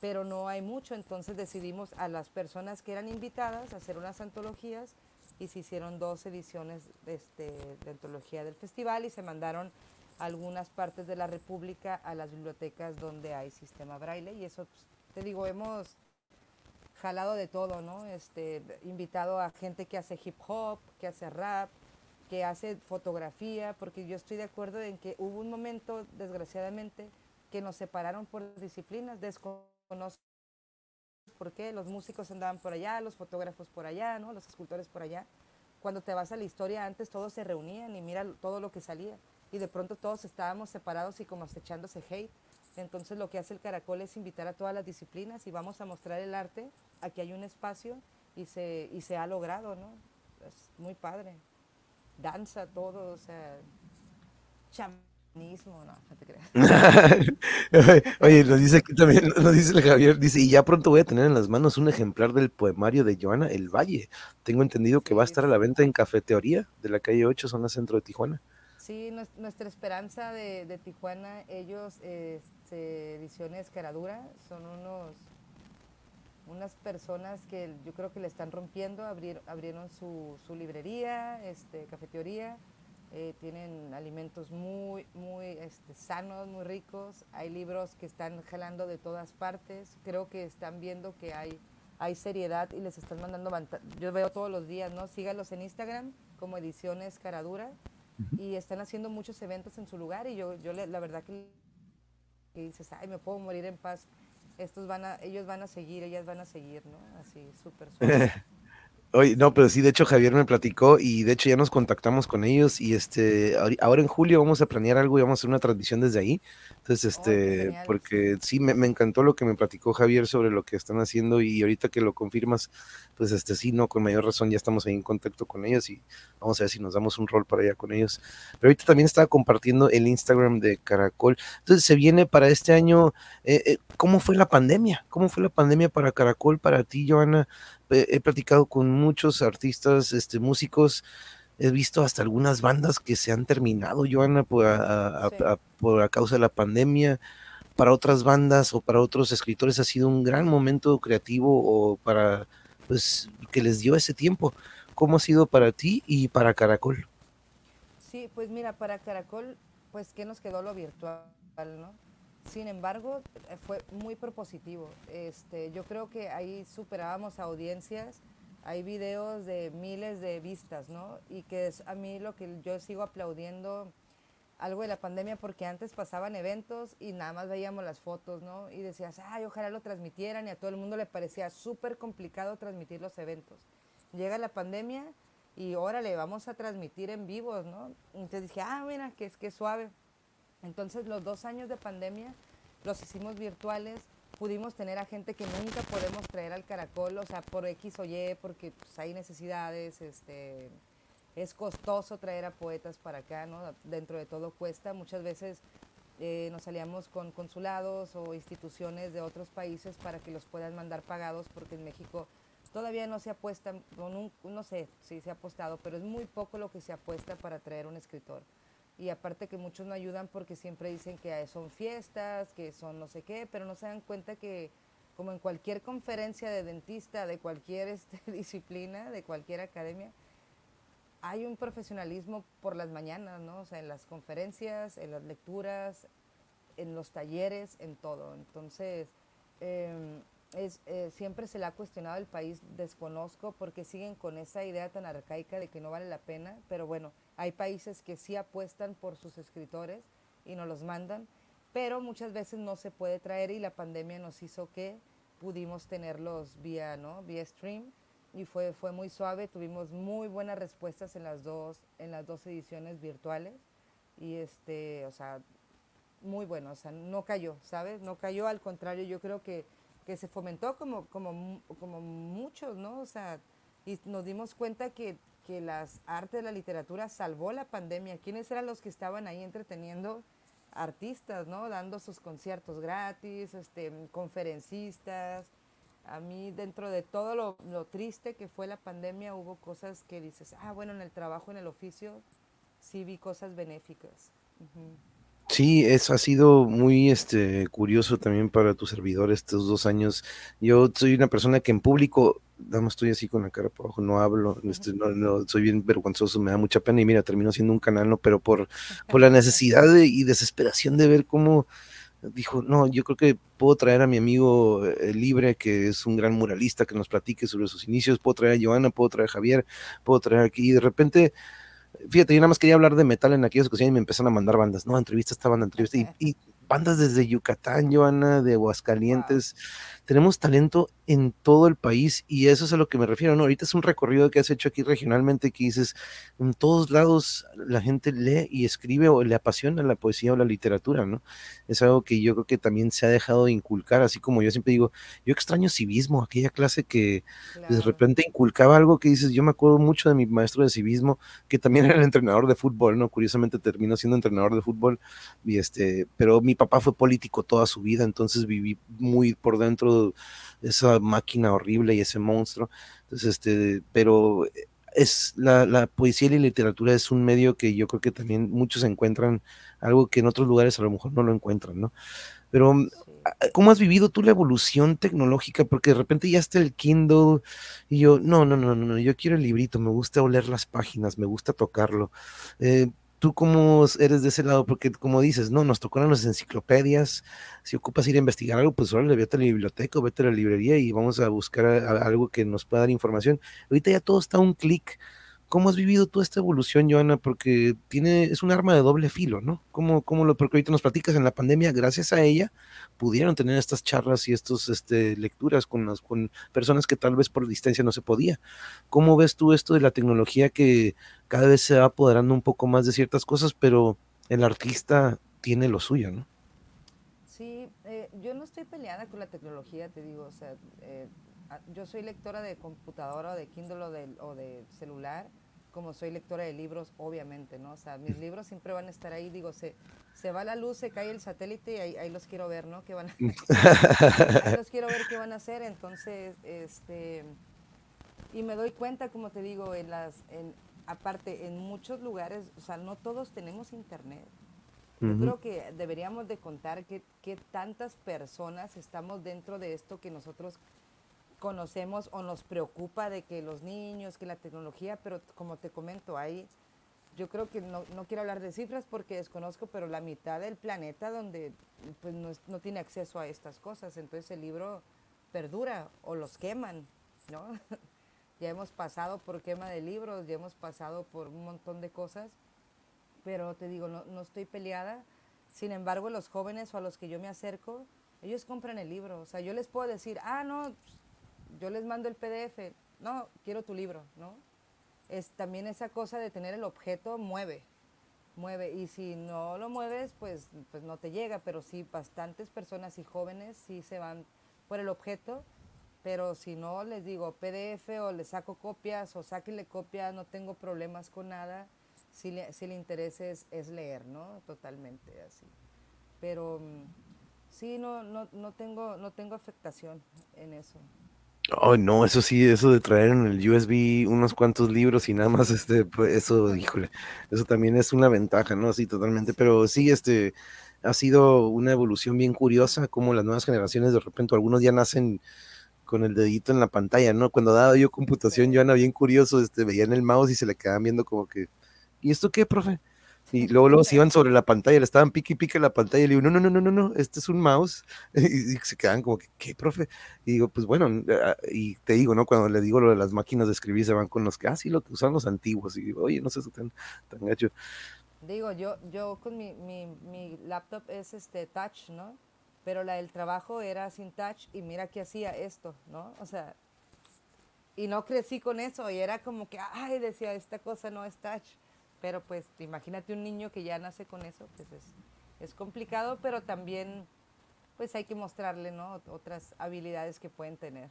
Pero no hay mucho, entonces decidimos a las personas que eran invitadas a hacer unas antologías y se hicieron dos ediciones de, este, de antología del festival y se mandaron algunas partes de la República a las bibliotecas donde hay sistema braille y eso, pues, te digo, hemos jalado de todo, ¿no? Este, invitado a gente que hace hip hop, que hace rap, que hace fotografía, porque yo estoy de acuerdo en que hubo un momento, desgraciadamente, que nos separaron por disciplinas, desconozco por qué, los músicos andaban por allá, los fotógrafos por allá, ¿no? los escultores por allá. Cuando te vas a la historia, antes todos se reunían y mira todo lo que salía. Y de pronto todos estábamos separados y como acechándose hate. Entonces lo que hace el Caracol es invitar a todas las disciplinas y vamos a mostrar el arte. Aquí hay un espacio y se, y se ha logrado, ¿no? Es muy padre danza, todo, o sea, chamanismo, no, no te creas. <laughs> Oye, nos dice aquí también, <laughs> nos dice el Javier, dice, y ya pronto voy a tener en las manos un ejemplar del poemario de Joana El Valle. Tengo entendido que va a estar a la venta en Cafeteoría de la calle 8, zona centro de Tijuana. Sí, nuestra esperanza de, Tijuana, ellos, este, Ediciones Caradura, son unos unas personas que yo creo que le están rompiendo, abrieron su, su librería, este, cafetería, eh, tienen alimentos muy, muy este, sanos, muy ricos, hay libros que están jalando de todas partes, creo que están viendo que hay, hay seriedad y les están mandando, yo veo todos los días, ¿no? Síganlos en Instagram como Ediciones Caradura y están haciendo muchos eventos en su lugar y yo, yo la verdad que, que dices, ay, me puedo morir en paz estos van a, ellos van a seguir, ellas van a seguir, ¿no? Así, súper, súper. <laughs> Oye, no, pero sí, de hecho Javier me platicó y de hecho ya nos contactamos con ellos y este, ahora en julio vamos a planear algo y vamos a hacer una transmisión desde ahí. Entonces, oh, este, porque sí, me, me, encantó lo que me platicó Javier sobre lo que están haciendo y ahorita que lo confirmas, pues este, sí, no, con mayor razón ya estamos ahí en contacto con ellos y vamos a ver si nos damos un rol para allá con ellos. Pero ahorita también estaba compartiendo el Instagram de Caracol. Entonces, se viene para este año, eh, eh, ¿cómo fue la pandemia? ¿Cómo fue la pandemia para Caracol, para ti, Joana? He platicado con muchos artistas, este, músicos, he visto hasta algunas bandas que se han terminado, Joana, por a, por causa de la pandemia. Para otras bandas o para otros escritores ha sido un gran momento creativo o para, pues, que les dio ese tiempo. ¿Cómo ha sido para ti y para Caracol? Sí, pues mira, para Caracol, pues que nos quedó lo virtual, ¿no? Sin embargo, eh, fue muy propositivo. Este, yo creo que ahí superábamos audiencias hay videos de miles de vistas, ¿no? Y que es a mí lo que yo sigo aplaudiendo algo de la pandemia porque antes pasaban eventos y nada más veíamos las fotos, ¿no? Y decías, ay, ojalá lo transmitieran y a todo el mundo le parecía súper complicado transmitir los eventos. Llega la pandemia y órale, vamos a transmitir en vivo, ¿no? Entonces dije, ah, mira, que es que suave. Entonces los dos años de pandemia los hicimos virtuales, pudimos tener a gente que nunca podemos traer al caracol, o sea, por X o Y, porque pues, hay necesidades, este es costoso traer a poetas para acá, ¿no? Dentro de todo cuesta. Muchas veces eh, nos salíamos con consulados o instituciones de otros países para que los puedan mandar pagados, porque en México todavía no se apuesta, no, no sé si se ha apostado, pero es muy poco lo que se apuesta para traer un escritor. Y aparte que muchos no ayudan porque siempre dicen que son fiestas, que son no sé qué, pero no se dan cuenta que como en cualquier conferencia de dentista, de cualquier <laughs> este, disciplina, de cualquier academia, hay un profesionalismo por las mañanas, ¿no? O sea, en las conferencias, en las lecturas, en los talleres, en todo. Entonces, em, es, eh, siempre se le ha cuestionado el país, desconozco, porque siguen con esa idea tan arcaica de que no vale la pena, pero bueno, hay países que sí apuestan por sus escritores y nos los mandan, pero muchas veces no se puede traer y la pandemia nos hizo que pudimos tenerlos vía, ¿no? Vía stream y fue, fue muy suave, tuvimos muy buenas respuestas en las dos, en las dos ediciones virtuales y este, o sea, muy bueno, o sea, no cayó, ¿sabes? No cayó, al contrario, yo creo que, que se fomentó como, como, como muchos, ¿no? O sea, y nos dimos cuenta que, que las artes, la literatura salvó la pandemia. ¿Quiénes eran los que estaban ahí entreteniendo? artistas, ¿no? Dando sus conciertos gratis, este, conferencistas, a mí dentro de todo lo, triste que fue la pandemia hubo cosas que dices, ah, bueno, en el trabajo, en el oficio, sí vi cosas benéficas. Sí, eso ha sido muy este, curioso también para tu servidor estos dos años. Yo soy una persona que en público, nada más estoy así con la cara por abajo, no hablo, este, no, soy bien vergonzoso, me da mucha pena y mira, termino siendo un canal, ¿no? Pero por, <laughs> por la necesidad y desesperación de ver cómo dijo, no, yo creo que puedo traer a mi amigo eh, Libre, que es un gran muralista, que nos platique sobre sus inicios, puedo traer a Joana, puedo traer a Javier, puedo traer aquí, y de repente, fíjate, yo nada más quería hablar de metal en aquellas ocasiones y me empezaron a mandar bandas, no, entrevistas, estaban entrevistas, y, y bandas desde Yucatán, Joana, de Aguascalientes. Tenemos talento en todo el país y eso es a lo que me refiero, ¿no? Ahorita es un recorrido que has hecho aquí regionalmente que dices, en todos lados la gente lee y escribe o le apasiona la poesía o la literatura, ¿no? Es algo que yo creo que también se ha dejado de inculcar, así como yo siempre digo, yo extraño civismo, aquella clase que de repente inculcaba algo que dices, yo me acuerdo mucho de mi maestro de civismo, que también era el entrenador de fútbol, ¿no? Curiosamente terminó siendo entrenador de fútbol, y este, pero mi papá fue político toda su vida, entonces viví muy por dentro de esa máquina horrible y ese monstruo. Entonces, este, pero es la, la, poesía y la literatura es un medio que yo creo que también muchos encuentran algo que en otros lugares a lo mejor no lo encuentran, ¿no? Pero, ¿cómo has vivido tú la evolución tecnológica? Porque de repente ya está el Kindle y yo, no, no, no, no, yo quiero el librito, me gusta oler las páginas, me gusta tocarlo. Eh, ¿Tú cómo eres de ese lado? Porque como dices, no, nos tocaron las enciclopedias, si ocupas ir a investigar algo, pues órale, vete a la biblioteca, vete a la librería y vamos a buscar algo que nos pueda dar información. Ahorita ya todo está a un clic. ¿Cómo has vivido tú esta evolución, Joana? Porque tiene, es un arma de doble filo, ¿no? ¿Cómo, cómo lo, porque ahorita nos platicas en la pandemia, gracias a ella, pudieron tener estas charlas y estas este, lecturas con, las, con personas que tal vez por distancia no se podía. ¿Cómo ves tú esto de la tecnología que cada vez se va apoderando un poco más de ciertas cosas, pero el artista tiene lo suyo, ¿no? Sí, eh, yo no estoy peleada con la tecnología, te digo, o sea, eh, yo soy lectora de computadora o de Kindle o de, o de, celular, como soy lectora de libros, obviamente, ¿no? O sea, mis libros siempre van a estar ahí, digo, se, se va la luz, se cae el satélite y ahí, los quiero ver, ¿no? ¿Qué van a, <laughs> ahí los quiero ver qué van a hacer, entonces, este, y me doy cuenta, como te digo, en las, en, aparte, en muchos lugares, o sea, no todos tenemos internet. Yo creo que deberíamos de contar qué tantas personas estamos dentro de esto que nosotros conocemos o nos preocupa de que los niños, que la tecnología, pero como te comento, hay, yo creo que no, no quiero hablar de cifras porque desconozco, pero la mitad del planeta donde pues no, no, tiene acceso a estas cosas, entonces el libro perdura o los queman, ¿no? <laughs> ya hemos pasado por quema de libros, ya hemos pasado por un montón de cosas, pero te digo, no, no estoy peleada. Sin embargo, los jóvenes o a los que yo me acerco, ellos compran el libro. O sea, yo les puedo decir, ah, no, yo les mando el PDF. No, quiero tu libro, ¿no? Es también esa cosa de tener el objeto mueve, mueve. Y si no lo mueves, pues, pues no te llega. Pero sí, bastantes personas y jóvenes sí se van por el objeto. Pero si no, les digo PDF o les saco copias o sáquenle copias, no tengo problemas con nada. Si le, si le interesa es, es leer, ¿no? Totalmente así. Pero mm, sí, no, no, no, tengo, no tengo afectación en eso. Oh, no, eso sí, eso de traer en el USB unos cuantos libros y nada más, este, pues eso, híjole, eso también es una ventaja, ¿no? Sí, totalmente, pero sí, este, ha sido una evolución bien curiosa, como las nuevas generaciones de repente, algunos ya nacen con el dedito en la pantalla, ¿no? Cuando daba yo computación, yo era bien curioso, este, veían el mouse y se le quedaban viendo como que, ¿y esto qué, profe? Y luego, luego se iban sobre la pantalla, le estaban pique y pique la pantalla y le digo, no, no, no, no, no, no, este es un mouse. <laughs> Y, se quedan como que, ¿qué, profe? Y digo, pues bueno, ah, y te digo, ¿no? Cuando le digo lo de las máquinas de escribir, se van con los que, ah, sí, lo que usan los antiguos. Y digo, oye, no sé, eso tan, tan gacho. Digo, yo, yo con mi, mi, mi laptop es este touch, ¿no? Pero la del trabajo era sin touch y mira que hacía esto, ¿no? O sea, y no crecí con eso y era como que, ay, decía, esta cosa no es touch pero pues imagínate un niño que ya nace con eso, pues es, es complicado, pero también pues hay que mostrarle, ¿no? Otras habilidades que pueden tener.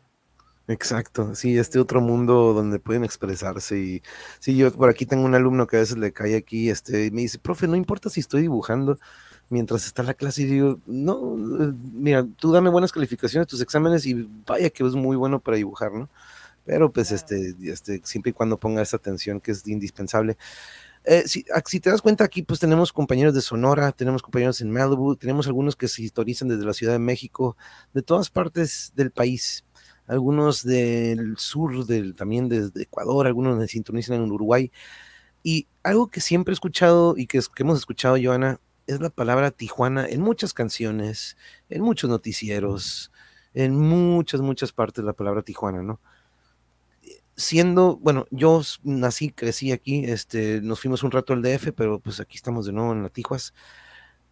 Exacto, sí, este otro mundo donde pueden expresarse y sí, yo por aquí tengo un alumno que a veces le cae aquí, este, y me dice, profe, no importa si estoy dibujando mientras está la clase y digo, no, eh, mira, tú dame buenas calificaciones, tus exámenes y vaya que es muy bueno para dibujar, ¿no? Pero pues este, este, siempre y cuando ponga esa atención que es indispensable. Eh, ah, si, te das cuenta, aquí pues tenemos compañeros de Sonora, tenemos compañeros en Malibu, tenemos algunos que se historizan desde la Ciudad de México, de todas partes del país, algunos del sur, del, también desde Ecuador, algunos se sintonizan en Uruguay. Y algo que siempre he escuchado y que, que hemos escuchado, Joana, es la palabra Tijuana en muchas canciones, en muchos noticieros, en muchas, muchas partes la palabra Tijuana, ¿no? Siendo, bueno, yo nací, crecí aquí, este, nos fuimos un rato al DF, pero pues aquí estamos de nuevo en la Tijuas.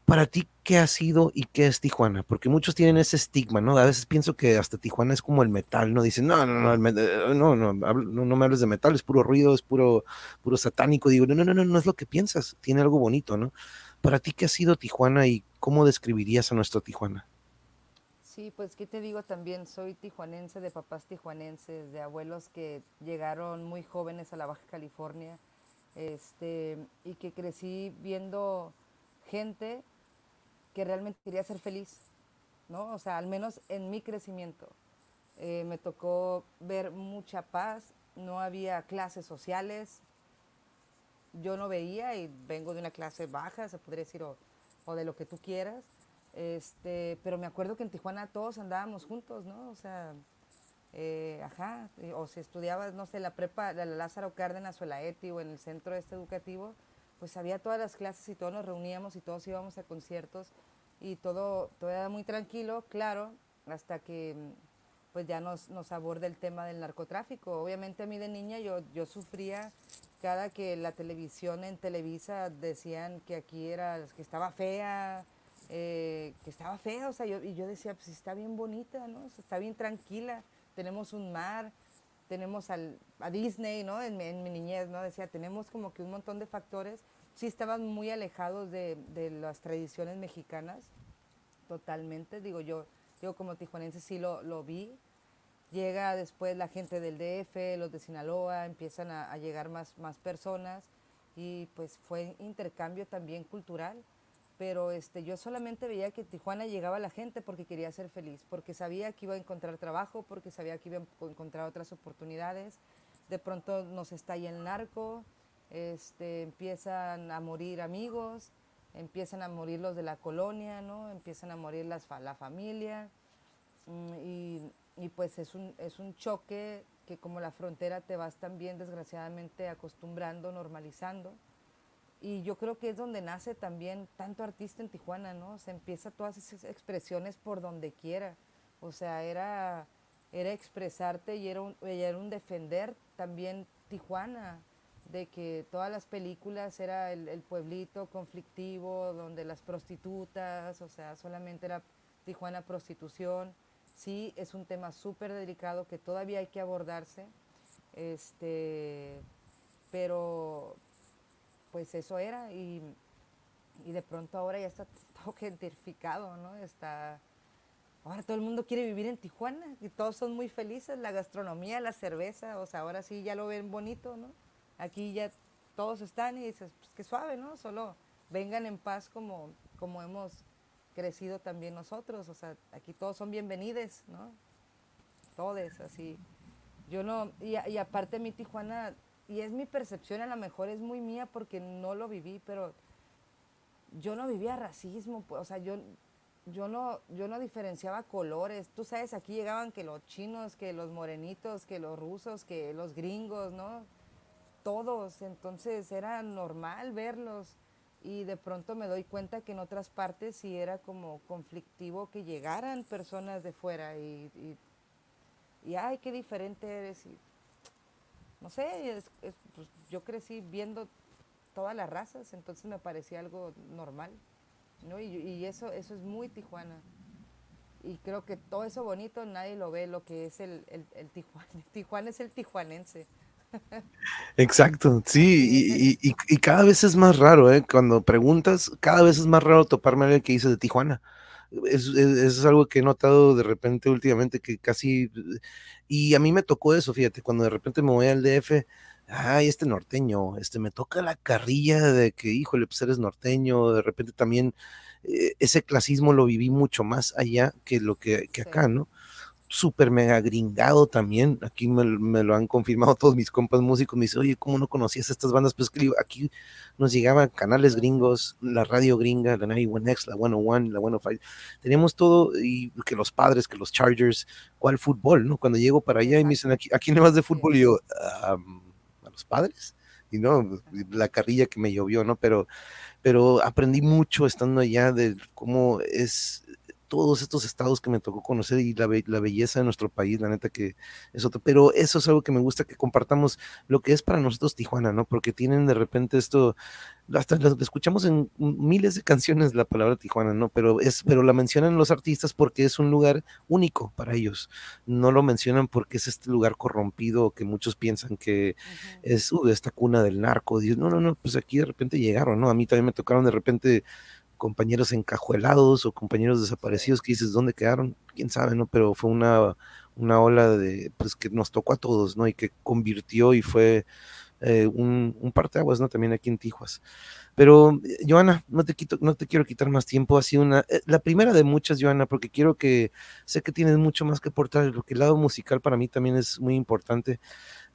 Para ti, ¿qué ha sido y qué es Tijuana? Porque muchos tienen ese estigma, ¿no? A veces pienso que hasta Tijuana es como el metal, ¿no? Dicen, no, no, no, eh, no, no, no, me hables de metal, es puro ruido, es puro, puro satánico. Digo, no, no, no, no, no es lo que piensas, tiene algo bonito, ¿no? Para ti, ¿qué ha sido Tijuana y cómo describirías a nuestro Tijuana? Sí, pues qué te digo también, soy tijuanense, de papás tijuanenses, de abuelos que llegaron muy jóvenes a la Baja California, este, y que crecí viendo gente que realmente quería ser feliz, ¿no? O sea, al menos en mi crecimiento. Eh, me tocó ver mucha paz, no había clases sociales, yo no veía y vengo de una clase baja, se podría decir, o, o de lo que tú quieras, este, pero me acuerdo que en Tijuana todos andábamos juntos, ¿no? O sea, eh, ajá, o si estudiabas, no sé, la prepa, la Lázaro Cárdenas o la ETI o en el centro este educativo, pues había todas las clases y todos nos reuníamos y todos íbamos a conciertos y todo, todo era muy tranquilo, claro, hasta que pues ya nos, nos aborda el tema del narcotráfico. Obviamente a mí de niña yo, yo sufría cada que la televisión en Televisa decían que aquí era, que estaba fea, eh, que estaba fea, o sea, yo, y yo decía, pues está bien bonita, ¿no? está bien tranquila, tenemos un mar, tenemos al, a Disney, ¿no? En, mi niñez, ¿no? Decía, tenemos como que un montón de factores, sí estaban muy alejados de, de las tradiciones mexicanas, totalmente, digo yo, yo como tijuanense sí lo, lo vi, llega después la gente del DF, los de Sinaloa, empiezan a, a llegar más, más personas y pues fue intercambio también cultural pero este, yo solamente veía que Tijuana llegaba la gente porque quería ser feliz, porque sabía que iba a encontrar trabajo, porque sabía que iba a encontrar otras oportunidades. De pronto nos estalla el narco, este, empiezan a morir amigos, empiezan a morir los de la colonia, ¿no? empiezan a morir las, la familia. Mm, y, y, pues es un, es un choque que como la frontera te vas también desgraciadamente acostumbrando, normalizando. Y yo creo que es donde nace también tanto artista en Tijuana, ¿no? Se empieza todas esas expresiones por donde quiera. O sea, era era expresarte y era un, era un defender también Tijuana, de que todas las películas era el, pueblito conflictivo, donde las prostitutas, o sea, solamente era Tijuana prostitución. Sí, es un tema súper delicado que todavía hay que abordarse, este, pero pues eso era y, y de pronto ahora ya está <laughs> todo gentrificado, ¿no? Está, ahora todo el mundo quiere vivir en Tijuana y todos son muy felices, la gastronomía, la cerveza, o sea, ahora sí ya lo ven bonito, ¿no? Aquí ya todos están y dices, pues qué suave, ¿no? Solo vengan en paz como, como hemos crecido también nosotros, o sea, aquí todos son bienvenidos, ¿no? Todos, así. Yo no, y, y aparte mi Tijuana, y es mi percepción, a lo mejor es muy mía porque no lo viví, pero yo no vivía racismo, pues, o sea, yo, yo, no, yo no diferenciaba colores. Tú sabes, aquí llegaban que los chinos, que los morenitos, que los rusos, que los gringos, ¿no? Todos, entonces era normal verlos y de pronto me doy cuenta que en otras partes sí era como conflictivo que llegaran personas de fuera y, y, ay, qué diferente eres. No sé, es, es, pues yo crecí viendo todas las razas, entonces me parecía algo normal, ¿no? Y, y, eso, eso es muy Tijuana. Y creo que todo eso bonito nadie lo ve, lo que es el, el, el Tijuana. <laughs> Tijuana es el tijuanense. Exacto, sí, y, y, y, cada vez es más raro, ¿eh? Cuando preguntas, cada vez es más raro toparme a alguien que dice de Tijuana. Es, es, es, algo que he notado de repente últimamente que casi, y a mí me tocó eso, fíjate, cuando de repente me voy al DF, ay, este norteño, este me toca la carrilla de que, híjole, pues eres norteño, de repente también eh, ese clasismo lo viví mucho más allá que lo que, que acá, ¿no? Súper mega gringado también. Aquí me, me, lo han confirmado todos mis compas músicos. Me dicen, oye, ¿cómo no conocías estas bandas? Pues que aquí nos llegaban canales gringos, la radio gringa, la 91X, la 101, la 105. Teníamos todo, y que los padres, que los Chargers, ¿cuál fútbol? ¿no? Cuando llego para allá y me dicen, ¿a, ¿a quién le vas de fútbol? Y yo, um, ¿a los padres? Y no, la carrilla que me llovió, ¿no? Pero, pero aprendí mucho estando allá de cómo es todos estos estados que me tocó conocer y la, la, belleza de nuestro país, la neta que es otro, pero eso es algo que me gusta que compartamos lo que es para nosotros Tijuana, ¿no? Porque tienen de repente esto, hasta lo escuchamos en miles de canciones la palabra Tijuana, ¿no? Pero es, pero la mencionan los artistas porque es un lugar único para ellos, no lo mencionan porque es este lugar corrompido que muchos piensan que es uh, esta cuna del narco, Dios, no, no, no, pues aquí de repente llegaron, ¿no? A mí también me tocaron de repente compañeros encajuelados o compañeros desaparecidos que dices, ¿dónde quedaron? Quién sabe, ¿no? Pero fue una, una ola de, pues que nos tocó a todos, ¿no? Y que convirtió y fue eh, un, un parteaguas, ¿no? También aquí en Tijuas. Pero, Joana, no te, quito, no te quiero quitar más tiempo, ha sido una, eh, la primera de muchas, Joana, porque quiero que, sé que tienes mucho más que aportar, porque el lado musical para mí también es muy importante,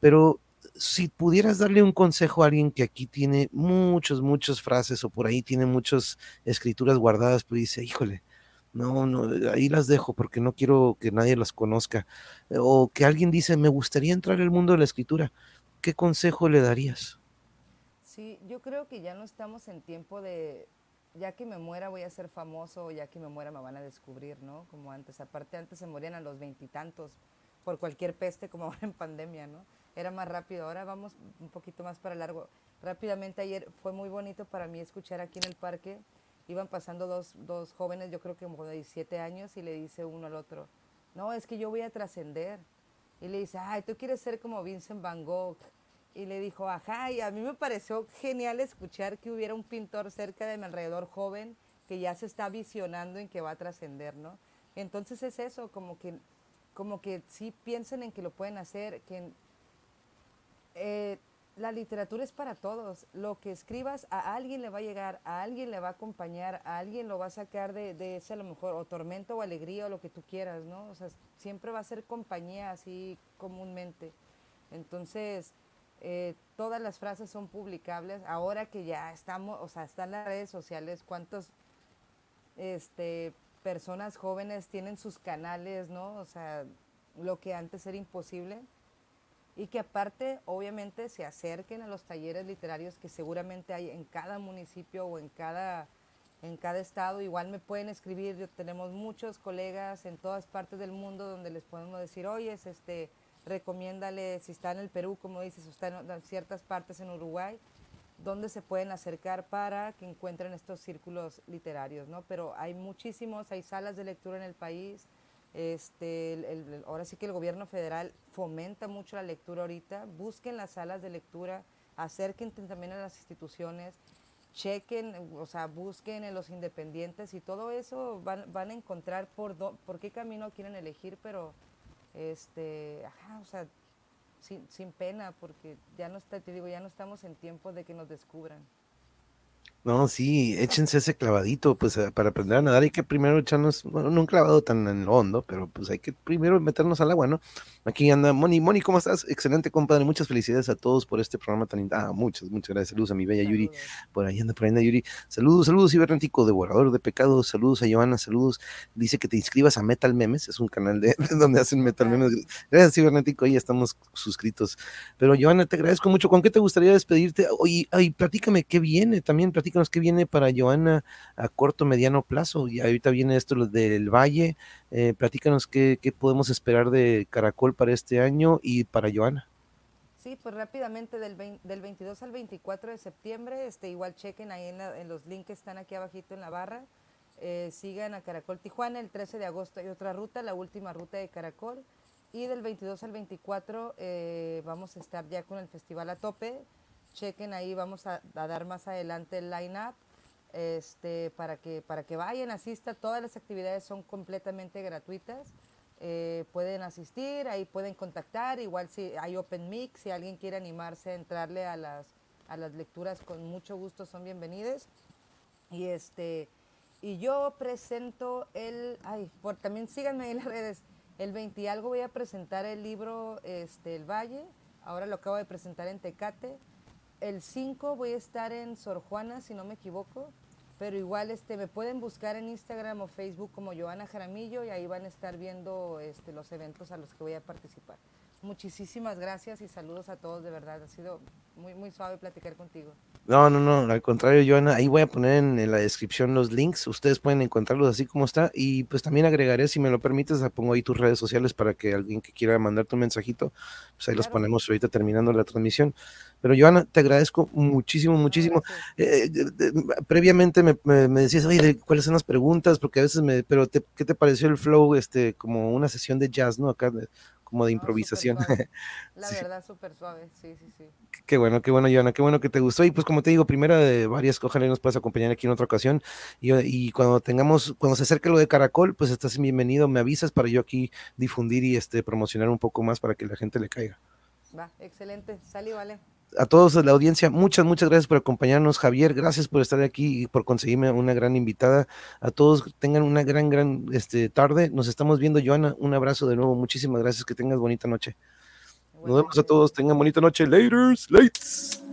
pero si pudieras darle un consejo a alguien que aquí tiene muchas, muchas frases o por ahí tiene muchas escrituras guardadas, pues dice, híjole, no, no, ahí las dejo porque no quiero que nadie las conozca. O que alguien dice, me gustaría entrar al mundo de la escritura, ¿qué consejo le darías? Sí, yo creo que ya no estamos en tiempo de, ya que me muera voy a ser famoso, o ya que me muera me van a descubrir, ¿no? Como antes, aparte antes se morían a los veintitantos por cualquier peste, como ahora en pandemia, ¿no? Era más rápido. Ahora vamos un poquito más para largo. Rápidamente ayer fue muy bonito para mí escuchar aquí en el parque. Iban pasando dos, dos jóvenes, yo creo que como de 17 años, y le dice uno al otro, no, es que yo voy a trascender. Y le dice, ay, tú quieres ser como Vincent Van Gogh. Y le dijo, ajá, y a mí me pareció genial escuchar que hubiera un pintor cerca de mi alrededor joven que ya se está visionando en que va a trascender, ¿no? Entonces es eso, como que, como que sí piensen en que lo pueden hacer, que eh, la literatura es para todos. Lo que escribas a alguien le va a llegar, a alguien le va a acompañar, a alguien lo va a sacar de, de, ese a lo mejor o tormento o alegría o lo que tú quieras, ¿no? O sea, siempre va a ser compañía así comúnmente. Entonces, eh, todas las frases son publicables. Ahora que ya estamos, o sea, están las redes sociales, ¿cuántas este, personas jóvenes tienen sus canales, ¿no? O sea, lo que antes era imposible y que aparte obviamente se acerquen a los talleres literarios que seguramente hay en cada municipio o en cada en cada estado. Igual me pueden escribir, tenemos muchos colegas en todas partes del mundo donde les podemos decir, oye, este, recomiéndale si está en el Perú, como dices, o está en ciertas partes en Uruguay, donde se pueden acercar para que encuentren estos círculos literarios, ¿no? Pero hay muchísimos, hay salas de lectura en el país. Este, ahora sí que el gobierno federal fomenta mucho la lectura ahorita. Busquen las salas de lectura, acerquen también a las instituciones chequen, o sea, busquen en los independientes y todo eso van, van a encontrar por, por qué camino quieren elegir, pero, este, ajá, o sea, sin, sin pena, porque ya no está, te digo, ya no estamos en tiempo de que nos descubran. No, sí, échense ese clavadito, pues eh, para aprender a nadar hay que primero echarnos, bueno, no un clavado tan en lo hondo, pero pues hay que primero meternos al agua, ¿no? Aquí anda Moni, Moni, ¿cómo estás? Excelente, compadre, muchas felicidades a todos por este programa tan... Ah, muchas, muchas gracias, saludos a mi bella Yuri, por ahí anda, por ahí anda Yuri, saludos, saludos, cibernético, devorador de pecados, saludos a Joana, saludos, dice que te inscribas a Metal Memes, es un canal de, <laughs> donde hacen Metal Memes, gracias, cibernético, ahí estamos suscritos, pero Joana, te agradezco mucho, ¿con qué te gustaría despedirte? Oye, ay, platícame, ¿qué viene? También platícame que viene para Joana a corto, mediano plazo. Y ahorita viene esto del Valle. Eh, platícanos qué, podemos esperar de Caracol para este año y para Joana. Sí, pues rápidamente del, del 22 al 24 de septiembre, este, igual chequen ahí en, los links que están aquí abajito en la barra. Eh, sigan a Caracol Tijuana, el 13 de agosto hay otra ruta, la última ruta de Caracol. Y del 22 al 24 eh, vamos a estar ya con el festival a tope chequen ahí, vamos a, dar más adelante el line-up este, para, que, para que vayan, asistan. Todas las actividades son completamente gratuitas. Eh, pueden asistir, ahí pueden contactar, igual si hay Open Mix, si alguien quiere animarse a entrarle a las, a las lecturas, con mucho gusto son bienvenidos. Y este y yo presento el, ay, por, también síganme en las redes, el 20 y algo voy a presentar el libro este, El Valle, ahora lo acabo de presentar en Tecate, el 5 voy a estar en Sor Juana, si no me equivoco, pero igual este, me pueden buscar en Instagram o Facebook como Joana Jaramillo y ahí van a estar viendo este, los eventos a los que voy a participar. Muchísimas gracias y saludos a todos, de verdad. Ha sido muy, muy suave platicar contigo. No, no, no, al contrario, Joana, ahí voy a poner en, la descripción los links, ustedes pueden encontrarlos así como está y pues también agregaré, si me lo permites, pongo ahí tus redes sociales para que alguien que quiera mandarte un mensajito, pues ahí los ponemos ahorita terminando la transmisión. Pero Joana, te agradezco muchísimo, muchísimo. Eh, previamente me, me, decías, oye, ¿cuáles son las preguntas? Porque a veces me, pero ¿qué te pareció el flow, este, como una sesión de jazz, ¿no? Acá, como de improvisación. <laughs> La verdad, súper suave, sí, sí, sí. Qué bueno, qué bueno, Joana, qué bueno que te gustó. Y pues como te digo, primera de varias, ojalá nos puedas acompañar aquí en otra ocasión. Y, y, cuando tengamos, cuando se acerque lo de Caracol, pues estás bienvenido, me avisas para yo aquí difundir y este promocionar un poco más para que la gente le caiga. Va, excelente, sal vale a todos de la audiencia, muchas, muchas gracias por acompañarnos. Javier, gracias por estar aquí y por conseguirme una gran invitada. A todos tengan una gran, gran este, tarde. Nos estamos viendo, Joana. Un abrazo de nuevo. Muchísimas gracias. Que tengas bonita noche. Nos vemos a todos. Tengan bonita noche. Laters, lates.